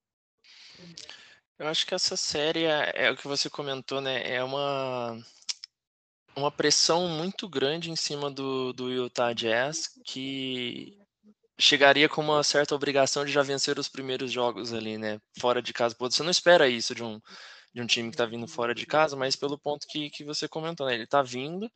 Eu acho que essa série é, é, o que você comentou, né? É uma uma pressão muito grande em cima do, do Utah Jazz que chegaria com uma certa obrigação de já vencer os primeiros jogos ali, né? Fora de casa. Você não espera isso de um, de um time que está vindo fora de casa, mas pelo ponto que, que você comentou, né? Ele está vindo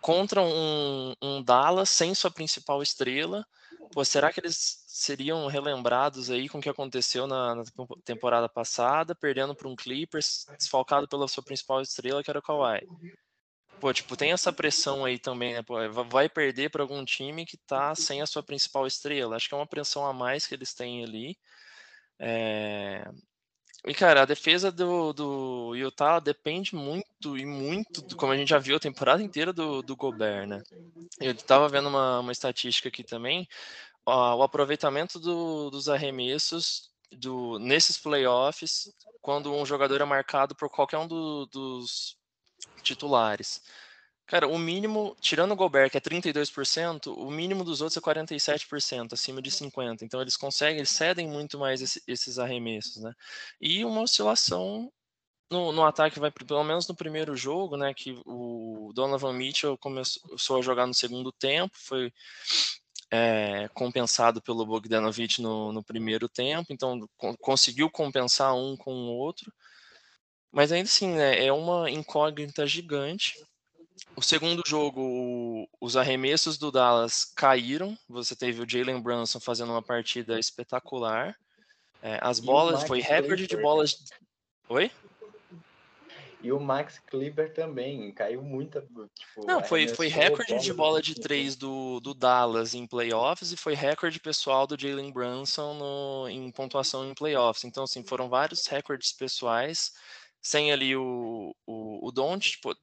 contra um, um Dallas sem sua principal estrela, Pô, será que eles seriam relembrados aí com o que aconteceu na, na temporada passada, perdendo para um Clippers, desfalcado pela sua principal estrela, que era o Kawhi? Pô, tipo, tem essa pressão aí também, né? Pô, vai perder para algum time que tá sem a sua principal estrela. Acho que é uma pressão a mais que eles têm ali. É... E, cara, a defesa do, do Utah depende muito e muito, como a gente já viu a temporada inteira, do, do Gobert, né? Eu tava vendo uma, uma estatística aqui também, ó, o aproveitamento do, dos arremessos do, nesses playoffs, quando um jogador é marcado por qualquer um do, dos titulares. Cara, o mínimo, tirando o Gobert, que é 32%, o mínimo dos outros é 47%, acima de 50%. Então eles conseguem, eles cedem muito mais esse, esses arremessos, né? E uma oscilação no, no, ataque vai pelo menos no primeiro jogo, né, que o Donovan Mitchell começou a jogar no segundo tempo, foi é, compensado pelo Bogdanovich no, no primeiro tempo, então conseguiu compensar um com o outro, mas ainda assim, né, é uma incógnita gigante o segundo jogo, os arremessos do Dallas caíram. Você teve o Jalen Brunson fazendo uma partida espetacular. É, as bolas, foi recorde de bolas. Oi? E o Max Kleber também caiu muita. Tipo, Não, foi, foi recorde de bola de três do, do Dallas em playoffs e foi recorde pessoal do Jalen Brunson no, em pontuação em playoffs. Então, assim, foram vários recordes pessoais. Sem ali o, o, o Don't, tipo,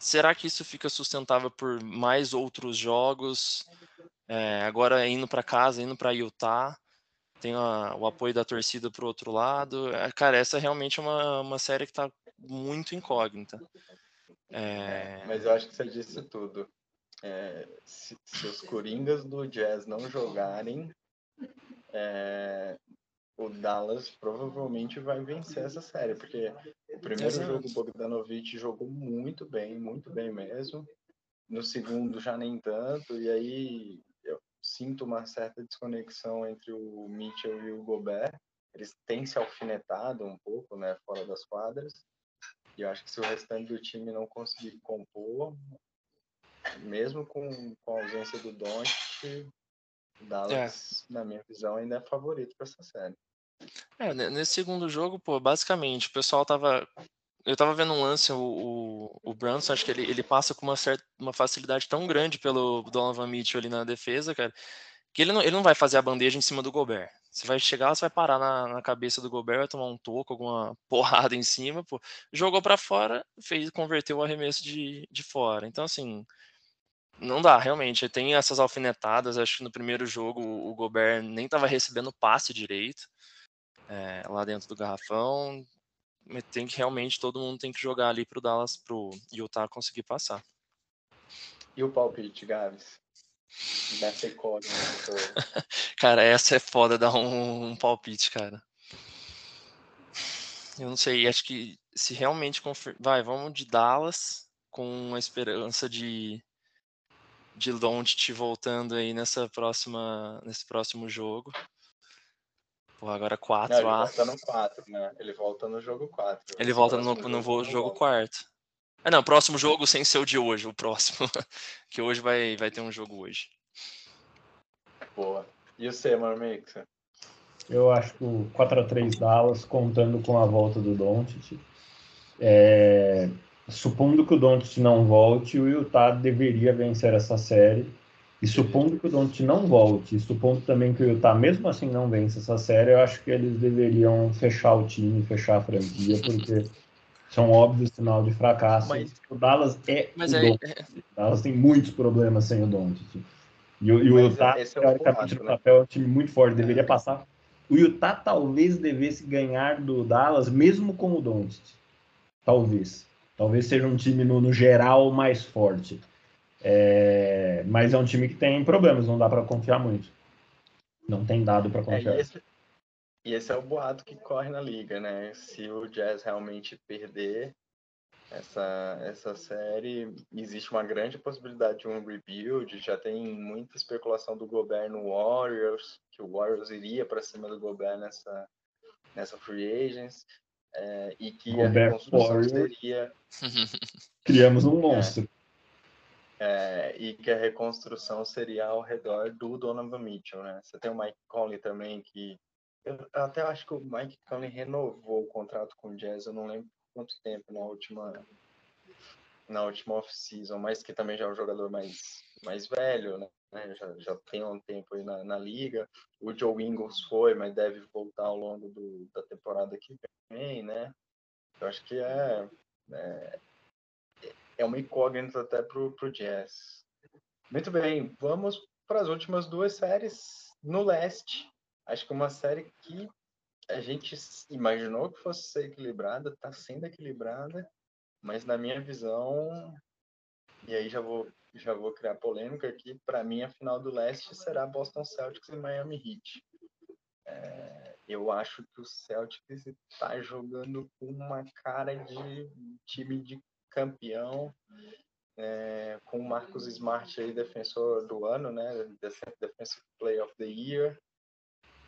Será que isso fica sustentável por mais outros jogos? É, agora indo para casa, indo para Utah, tem a, o apoio da torcida para o outro lado. É, cara, essa realmente é uma, uma série que está muito incógnita. É... Mas eu acho que você disse tudo. É, se, se, os Coringas do Jazz não jogarem, é, o Dallas provavelmente vai vencer essa série, porque o primeiro Exato. jogo o Bogdanovich jogou muito bem, muito bem mesmo. No segundo já nem tanto, e aí eu sinto uma certa desconexão entre o Mitchell e o Gobert. Eles têm se alfinetado um pouco, né, fora das quadras. E eu acho que se o restante do time não conseguir compor, mesmo com, com a ausência do Doncic, Dallas, é. na minha visão, ainda é favorito para essa série. É, nesse segundo jogo, pô, basicamente, o pessoal tava eu tava vendo um lance, o, o, o Brunson, acho que ele, ele passa com uma certa uma facilidade tão grande pelo Donovan Mitchell ali na defesa, cara, que ele não, ele não vai fazer a bandeja em cima do Gobert. Você vai chegar, você vai parar na, na cabeça do Gobert, vai tomar um toco, alguma porrada em cima, pô. Jogou para fora, fez, converteu o arremesso de, de fora. Então, assim, não dá, realmente. Tem essas alfinetadas. Acho que no primeiro jogo o Gobert nem estava recebendo passe direito é, lá dentro do garrafão. Tem que realmente todo mundo tem que jogar ali pro Dallas, pro Utah conseguir passar. E o palpite, Gaves? Dessa incógnita. cara, essa é foda dar um, um, palpite, cara. Eu não sei, acho que se realmente confir... vai, vamos de Dallas com a esperança de de Doncic voltando aí nessa próxima nesse próximo jogo. Pô, agora 4 Não, ele volta no 4, né? Ele volta no jogo 4. Ele volta no, no jogo, jogo quarto. Ah, não, próximo jogo sem ser o de hoje, o próximo. que hoje vai, vai ter um jogo hoje. Boa. E o C, Marmix? Eu acho que o 4x3 Dallas, contando com a volta do Doncic. É... Supondo que o Doncic não volte, o Utah deveria vencer essa série. E supondo que o Doncic não volte, e supondo também que o Utah mesmo assim não vence essa série, eu acho que eles deveriam fechar o time, fechar a franquia, porque são óbvios sinal de fracasso. Mas, o Dallas é mas o é... O Dallas tem muitos problemas sem o Doncic. E, o, e o Utah, é teoricamente, no né? papel, é um time muito forte, deveria é. passar. O Utah talvez devesse ganhar do Dallas, mesmo com o Doncic. Talvez. Talvez seja um time, no, no geral, mais forte. É, mas é um time que tem problemas, não dá para confiar muito. Não tem dado para confiar. É, e, esse, e, esse, é o boato que corre na liga, né? Se o Jazz realmente perder essa, essa série, existe uma grande possibilidade de um rebuild. Já tem muita especulação do Gobert no Warriors, que o Warriors iria para cima do Gobert nessa, nessa free agents. É, e que Gobert a reconstrução Warriors. seria. Criamos um monstro. É e que a reconstrução seria ao redor do Donovan Mitchell, né? Você tem o Mike Conley também, que eu até acho que o Mike Conley renovou o contrato com o Jazz, eu não lembro quanto tempo na última na última off-season, mas que também já é um jogador mais, mais velho, né? Já, já tem um tempo aí na, na liga. O Joe Ingles foi, mas deve voltar ao longo do, da temporada que vem, né? Eu acho que é, é é uma incógnita até para o Jazz. Muito bem, vamos para as últimas duas séries no leste. Acho que uma série que a gente imaginou que fosse ser equilibrada, está sendo equilibrada, mas na minha visão, e aí já vou já vou criar polêmica aqui, para mim a final do leste será Boston Celtics e Miami Heat. É, eu acho que o Celtics está jogando com uma cara de time de campeão, é, com o Marcos Smart aí, defensor do ano, né? Defensive Player of the Year.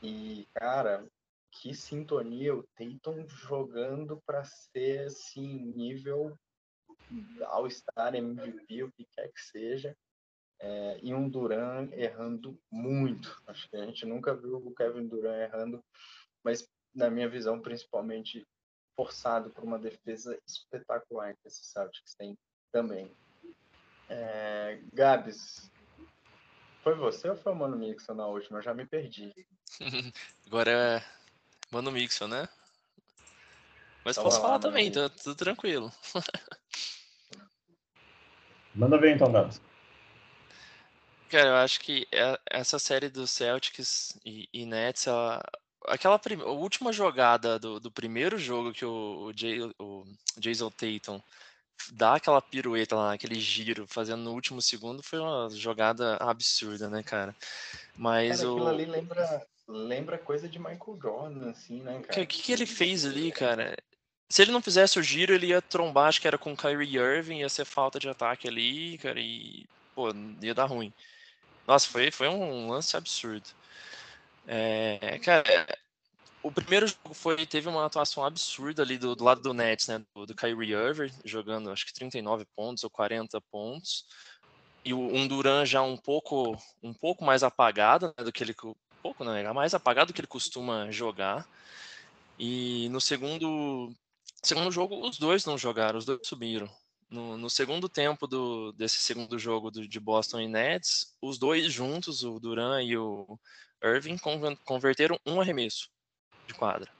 E, cara, que sintonia o Tatum jogando para ser assim, nível All-Star, MVP, o que quer que seja. É, e um Duran errando muito. Acho que a gente nunca viu o Kevin Duran errando, mas na minha visão, principalmente forçado por uma defesa espetacular que esse Celtics tem também. É, Gabs, foi você ou foi o Mano Mixon na última? Eu já me perdi. Agora é Mano Mixon, né? Mas então, posso falar lá, também, tá tudo tranquilo. Manda ver então, Gabs. Cara, eu acho que é, essa série do Celtics e, e Nets, ela, aquela prim... a última jogada do, do primeiro jogo que o, o, Jay, o Jason Tatum dá aquela pirueta lá, aquele giro, fazendo no último segundo, foi uma jogada absurda, né, cara? Mas cara, o... aquilo ali lembra, lembra coisa de Michael Jordan, assim, né, cara? O que, que ele fez ali, cara? Se ele não fizesse o giro, ele ia trombar, acho que era com o Kyrie Irving, ia ser falta de ataque ali, cara, e, pô, ia dar ruim. Nossa, foi, foi um lance absurdo. É, cara, o primeiro jogo foi, teve uma atuação absurda ali do, do lado do Nets, né? Do, do Kyrie Irving, jogando acho que 39 pontos ou 40 pontos. E o um Duran já um pouco, um pouco mais apagado né, do que ele. Um pouco, não, é mais apagado do que ele costuma jogar. E no segundo, Segundo jogo, os dois não jogaram, os dois subiram. No, no segundo tempo do, desse segundo jogo do, de Boston e Nets, os dois juntos, o Duran e o Irving, converteram um arremesso de quadra.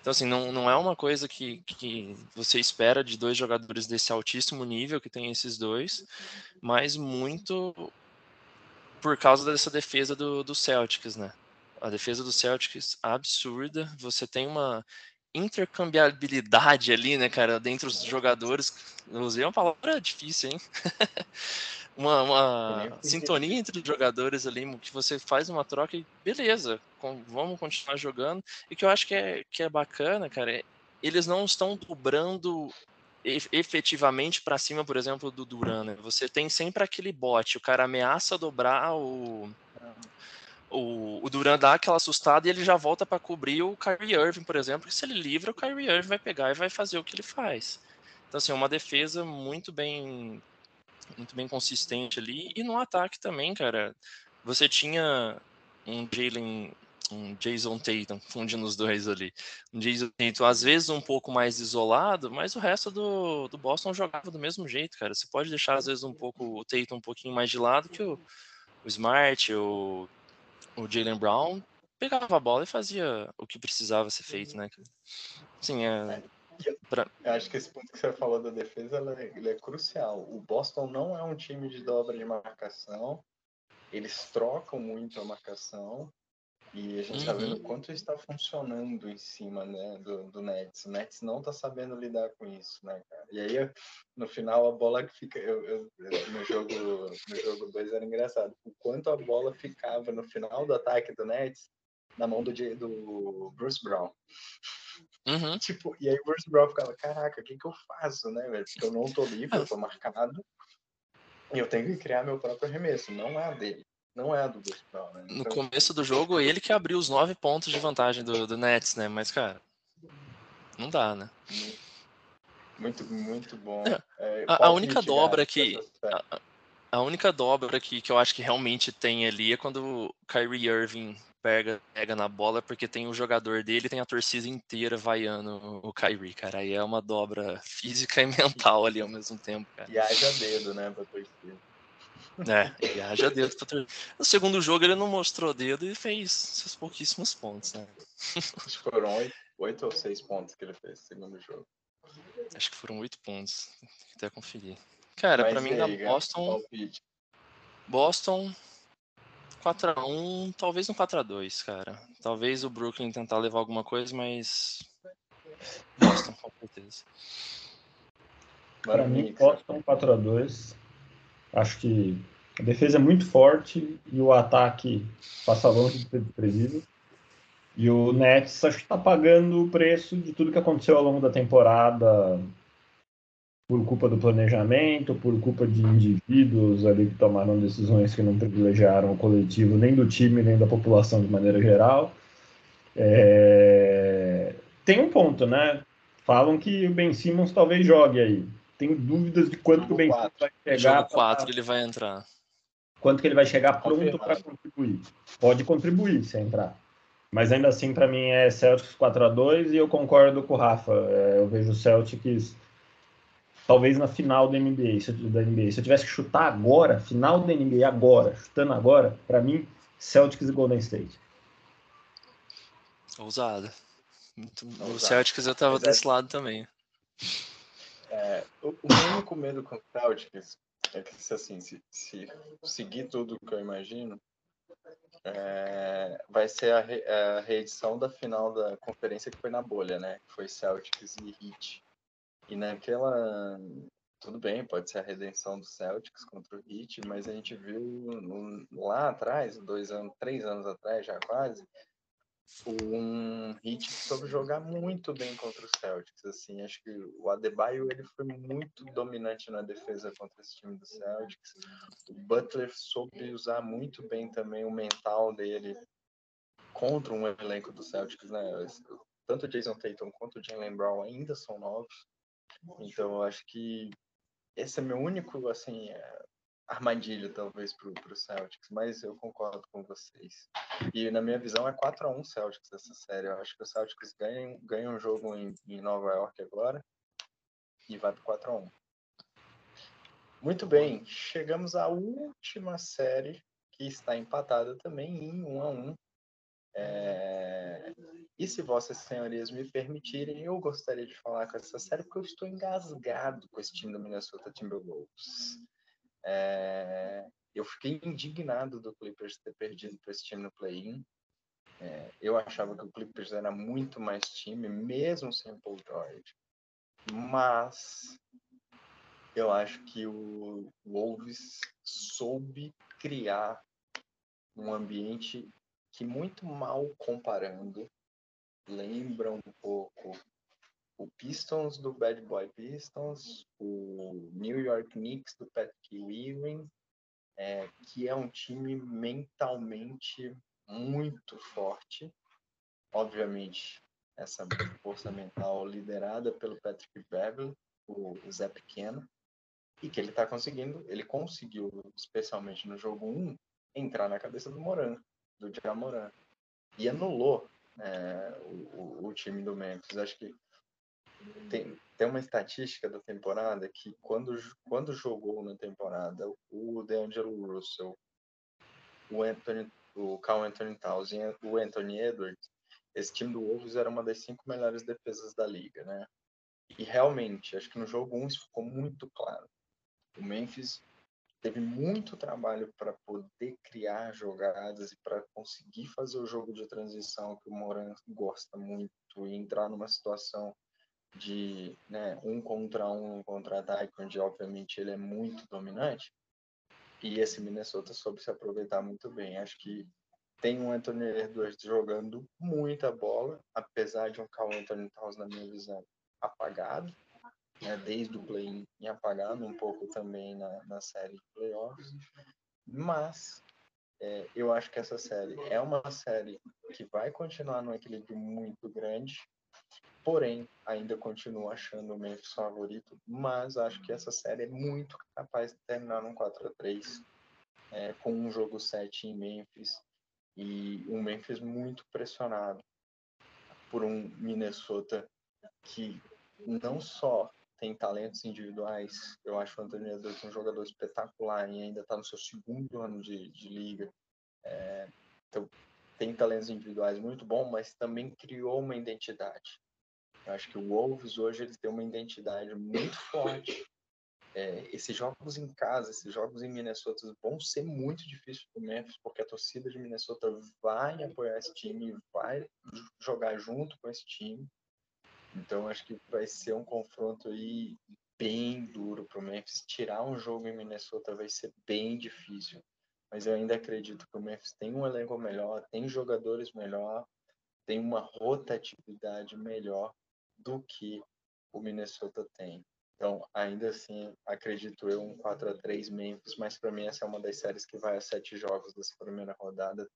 Então, assim, não, não é uma coisa que, que você espera de dois jogadores desse altíssimo nível, que tem esses dois, mas muito por causa dessa defesa do, do Celtics, né? A defesa do Celtics absurda. Você tem uma intercambiabilidade ali, né, cara, dentre os jogadores. Eu usei uma palavra difícil, hein? uma, uma sintonia entre os jogadores ali, que você faz uma troca e beleza, com, vamos continuar jogando. E que eu acho que é, que é bacana, cara, é, eles não estão dobrando efetivamente para cima, por exemplo, do Duran. Né? Você tem sempre aquele bote, o cara ameaça dobrar o o, o Duran dá aquela assustada e ele já volta para cobrir o Kyrie Irving, por exemplo, que se ele livra, o Kyrie Irving vai pegar e vai fazer o que ele faz. Então, assim, é uma defesa muito bem muito bem consistente ali. E no ataque também, cara, você tinha um Jalen, um Jason Tatum, fundindo os dois ali. Um Jason Tatum, às vezes um pouco mais isolado, mas o resto do, do Boston jogava do mesmo jeito, cara. Você pode deixar, às vezes, um pouco o Tatum um pouquinho mais de lado que o, o Smart, o o Jalen Brown pegava a bola e fazia o que precisava ser feito, né? Sim, é. Pra... Eu acho que esse ponto que você falou da defesa é, ele é crucial. O Boston não é um time de dobra de marcação. Eles trocam muito a marcação. E a gente está vendo o uhum. quanto está funcionando em cima né, do, do Nets. O Nets não está sabendo lidar com isso, né, cara? E aí, no final, a bola que fica. Eu, eu, no jogo 2 no jogo dois era engraçado. O quanto a bola ficava no final do ataque do Nets na mão do, do Bruce Brown. Uhum. Tipo, e aí o Bruce Brown ficava, caraca, o que, que eu faço, né, velho? Porque eu não tô livre, eu tô marcado. E eu tenho que criar meu próprio arremesso, não é a dele. Não é a do Brown, né? No então, começo do jogo, ele que abriu os nove pontos de vantagem do, do Nets, né? Mas, cara, não dá, né? Muito, muito bom. É, a, a, única dobra que. A, a, única dobra que, que eu acho que realmente tem ali é quando o Kyrie Irving pega, pega na bola, porque tem o jogador dele tem a torcida inteira vaiando o Kyrie, cara. Aí é uma dobra física e mental ali ao mesmo tempo, cara. E haja dedo, né, pra torcida. É, e haja dedo pra No segundo jogo ele não mostrou dedo e fez seus pouquíssimos pontos, né? Acho que foram oito, oito ou seis pontos que ele fez no segundo jogo. Acho que foram oito pontos. Tem que até conferir. Cara, Mas pra mim, aí, na Boston. Boston 4x1, talvez um 4x2, cara. Talvez o Brooklyn tentar levar alguma coisa, mas. Boston, com certeza. Para mim, Boston 4x2. Acho que a defesa é muito forte e o ataque passa longe do previsível. E o Nets acho que está pagando o preço de tudo que aconteceu ao longo da temporada por culpa do planejamento, por culpa de indivíduos ali que tomaram decisões que não privilegiaram o coletivo, nem do time, nem da população de maneira geral. É... Tem um ponto, né? Falam que o Ben Simmons talvez jogue aí tenho dúvidas de quanto que o Ben Simmons vai chegar. Jogo 4 pra... ele vai entrar. Quanto que ele vai chegar pronto para contribuir. Pode contribuir se entrar. Mas ainda assim, para mim, é Celtics 4 a 2 e eu concordo com o Rafa. É, eu vejo o Celtics talvez na final da NBA, se, da NBA. Se eu tivesse que chutar agora, final da NBA agora, chutando agora, para mim, Celtics e Golden State. Ousado. O Celtics eu tava desse lado também. É, o, o único medo com Celtics é que, assim, se, se seguir tudo que eu imagino, é, vai ser a, re, a, reedição da final da conferência que foi na bolha, né? Que foi Celtics e Heat. E naquela. Tudo bem, pode ser a redenção do Celtics contra o Heat, mas a gente viu lá atrás, dois anos, três anos atrás já quase, um que soube jogar muito bem contra os Celtics. Assim, acho que o Adebayo ele foi muito dominante na defesa contra esse time do Celtics. O Butler soube usar muito bem também o mental dele contra um elenco do Celtics, né? Tanto o Jason Tatum quanto o Jalen Brown ainda são novos. Então, eu acho que esse é meu único, assim, é, armadilha, talvez, para o Celtics. Mas eu concordo com vocês E na minha visão é 4x1 Celtics essa série. Eu acho que o Celtics ganha, ganha um jogo em, em Nova York agora e vai para 4x1. Muito bem, chegamos à última série que está empatada também em 1 a 1 é... E se vossas senhorias me permitirem, eu gostaria de falar com essa série porque eu estou engasgado com esse time do Minnesota Timberwolves. É... Eu fiquei indignado do Clippers ter perdido para esse time no play-in. É... eu achava que o Clippers era muito mais time, mesmo sem Paul George. Mas eu acho que o Wolves soube criar um ambiente que muito mal comparando lembra um pouco o Pistons do Bad Boy Pistons, o New York Knicks do Patrick Ewing, é, que é um time mentalmente muito forte. Obviamente, essa força mental liderada pelo Patrick Beverly, o Zé Pequeno, e que ele está conseguindo, ele conseguiu, especialmente no jogo 1, entrar na cabeça do Moran do Jamoran. E anulou é, o, o, time do Memphis. Acho que tem, tem uma estatística da temporada que quando, quando jogou na temporada o DeAngelo Russell, o Anthony, o Carl Anthony Towns e o Anthony Edwards, esse time do Wolves era uma das cinco melhores defesas da liga, né? E realmente, acho que no jogo 1 isso ficou muito claro. O Memphis teve muito trabalho para poder criar jogadas e para conseguir fazer o jogo de transição que o Moran gosta muito e entrar numa situação de né, um contra um, contra-ataque, onde obviamente ele é muito dominante. E esse Minnesota soube se aproveitar muito bem. Acho que tem um Anthony Edwards jogando muita bola, apesar de um Carl Anthony Towns, na minha visão, apagado né, desde o play em apagado um pouco também na, na série de playoffs, mas é, eu acho que essa série é uma série que vai continuar num equilíbrio muito grande, porém ainda continuo achando o Memphis favorito, mas acho que essa série é muito capaz de terminar num 4 a 3 é, com um jogo 7 em Memphis e um Memphis muito pressionado por um Minnesota que não só tem talentos individuais. Eu acho o Antônio Edwards um jogador espetacular e ainda está no seu segundo ano de, de liga. É, então, tem talentos individuais muito bom, mas também criou uma identidade. Eu acho que o Wolves hoje ele tem uma identidade muito forte. É, esses jogos em casa, esses jogos em Minnesota vão ser muito difíceis para o Memphis, porque a torcida de Minnesota vai apoiar esse time, vai jogar junto com esse time. Então acho que vai ser um confronto aí bem duro para o Memphis. Tirar um jogo em Minnesota vai ser bem difícil. Mas eu ainda acredito que o Memphis tem um elenco melhor, tem jogadores melhor, tem uma rotatividade melhor do que o Minnesota tem. Então, ainda assim, acredito eu um 4 a 3 Memphis, mas para mim essa é uma das séries que vai a sete jogos dessa primeira rodada,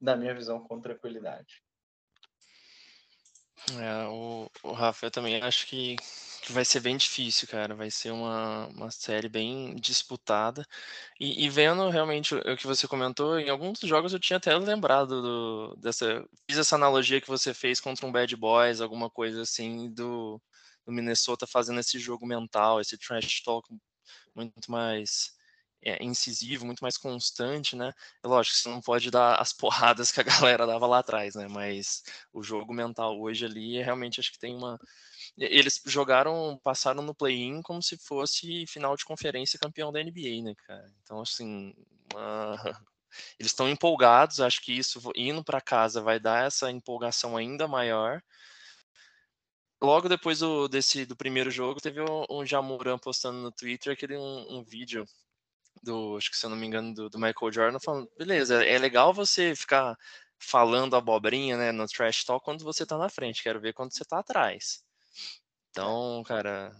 na minha visão, com tranquilidade. É, o, o Rafa, eu também acho que, vai ser bem difícil, cara. Vai ser uma, uma série bem disputada. E, e vendo realmente o, o que você comentou, em alguns jogos eu tinha até lembrado do, dessa. Fiz essa analogia que você fez contra um Bad Boys, alguma coisa assim, do, do Minnesota fazendo esse jogo mental, esse trash talk muito mais é, incisivo, muito mais constante, né? É lógico, você não pode dar as porradas que a galera dava lá atrás, né? Mas o jogo mental hoje ali, é realmente acho que tem uma. Eles jogaram, passaram no play-in como se fosse final de conferência campeão da NBA, né, cara? Então, assim, uma... eles estão empolgados, acho que isso, indo para casa, vai dar essa empolgação ainda maior logo depois do, desse, do primeiro jogo, teve um, um Jamuran postando no Twitter aquele um, um, vídeo do, acho que se eu não me engano, do, do Michael Jordan, falando, beleza, é legal você ficar falando abobrinha, né, no trash talk quando você tá na frente, quero ver quando você tá atrás. Então, cara,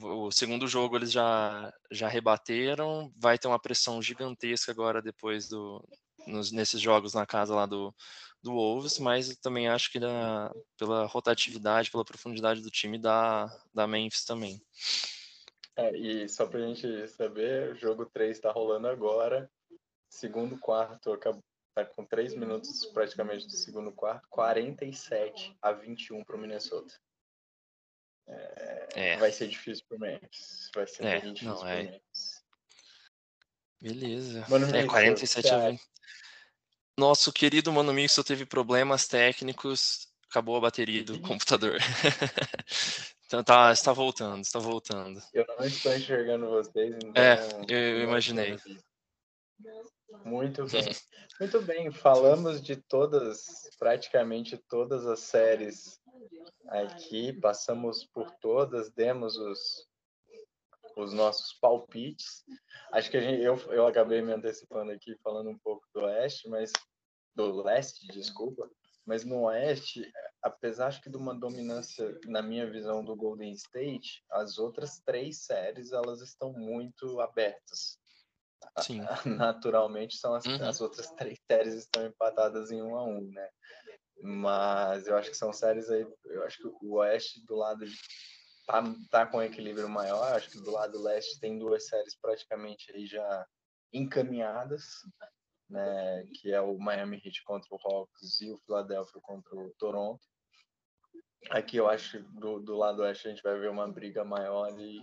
o segundo jogo eles já, já rebateram, vai ter uma pressão gigantesca agora depois do nos, nesses jogos na casa lá do, do Wolves, mas também acho que pela rotatividade, pela profundidade do time da, da Memphis também. É, e só pra gente saber, o jogo 3 está rolando agora. Segundo quarto tá com 3 minutos praticamente do segundo quarto, 47 a 21 para o Minnesota. É, é. Vai ser difícil pro Memphis. Vai ser é, difícil não, é. Memphis. Beleza. Mano, é, 47 a 20. Nosso querido Mano Mixo teve problemas técnicos, acabou a bateria do computador. então tá, está voltando, está voltando. Eu não estou enxergando vocês, então... É, eu imaginei. Muito bem. Muito bem, falamos de todas, praticamente todas as séries aqui, passamos por todas, demos os, os nossos palpites. Acho que gente, eu, eu acabei me antecipando aqui falando um pouco do Oeste, mas do Leste, desculpa. Mas no Oeste, apesar acho que de uma dominância, na minha visão, do Golden State, as outras três séries elas estão muito abertas. Sim. Naturalmente, são as, uhum. as outras três séries estão empatadas em um a um, né? Mas eu acho que são séries aí. Eu acho que o Oeste do lado de, tá, tá com um equilíbrio maior. Acho que do lado leste tem duas séries praticamente aí já encaminhadas, né? Que é o Miami Heat contra o Hawks e o Philadelphia contra o Toronto. Aqui eu acho do, do lado oeste a gente vai ver uma briga maior e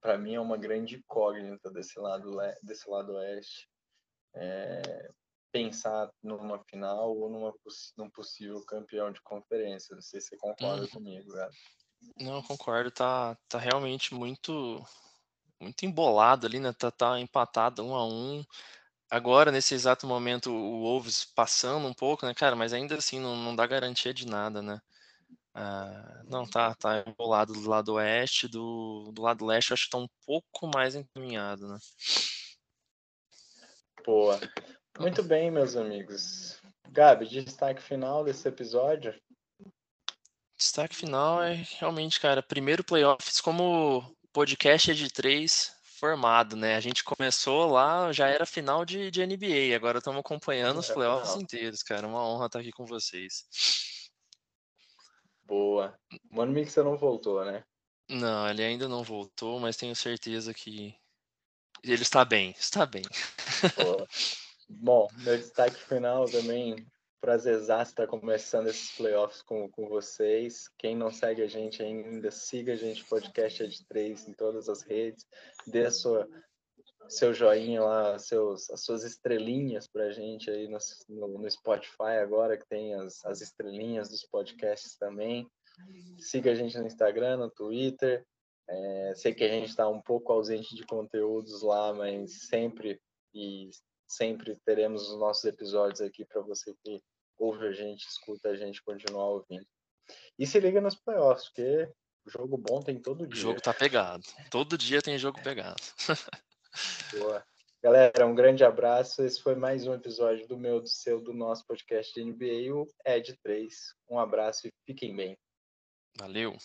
para mim é uma grande incógnita desse lado desse lado oeste. É, pensar numa final ou numa, num possível campeão de conferência. Não sei se você concorda hum. comigo, cara. Não, concordo. Tá, tá realmente muito muito embolado ali, né? Tá, tá empatado um a um. Agora, nesse exato momento, o Wolves passando um pouco, né, cara? Mas ainda assim não, não dá garantia de nada, né? Ah, não, tá, tá embolado do lado oeste, do, do lado leste, acho que tá um pouco mais encaminhado, né? Boa. Muito bem, meus amigos. Gabi, destaque final desse episódio? Destaque final é realmente, cara, primeiro playoffs como podcast é de três formado, né? A gente começou lá, já era final de, de NBA, agora estamos acompanhando os playoffs inteiros, cara. Uma honra estar aqui com vocês. Boa. Mano Mixer não voltou, né? Não, ele ainda não voltou, mas tenho certeza que ele está bem, está bem. Boa. Bom, meu destaque final também, prazerzaço estar começando esses playoffs com, com vocês. Quem não segue a gente ainda, siga a gente, podcast é de três em todas as redes. Dê a sua, seu joinha lá, seus, as suas estrelinhas para a gente aí no, no, no, Spotify agora, que tem as, as estrelinhas dos podcasts também. Siga a gente no Instagram, no Twitter. É, sei que a gente está um pouco ausente de conteúdos lá, mas sempre e sempre teremos os nossos episódios aqui para você que ouve a gente, escuta a gente, continuar ouvindo. E se liga nos playoffs, porque jogo bom tem todo dia. O jogo tá pegado. Todo dia tem jogo pegado. Boa. Galera, um grande abraço. Esse foi mais um episódio do meu, do seu, do nosso podcast de NBA, o Ed 3. Um abraço e fiquem bem. Valeu.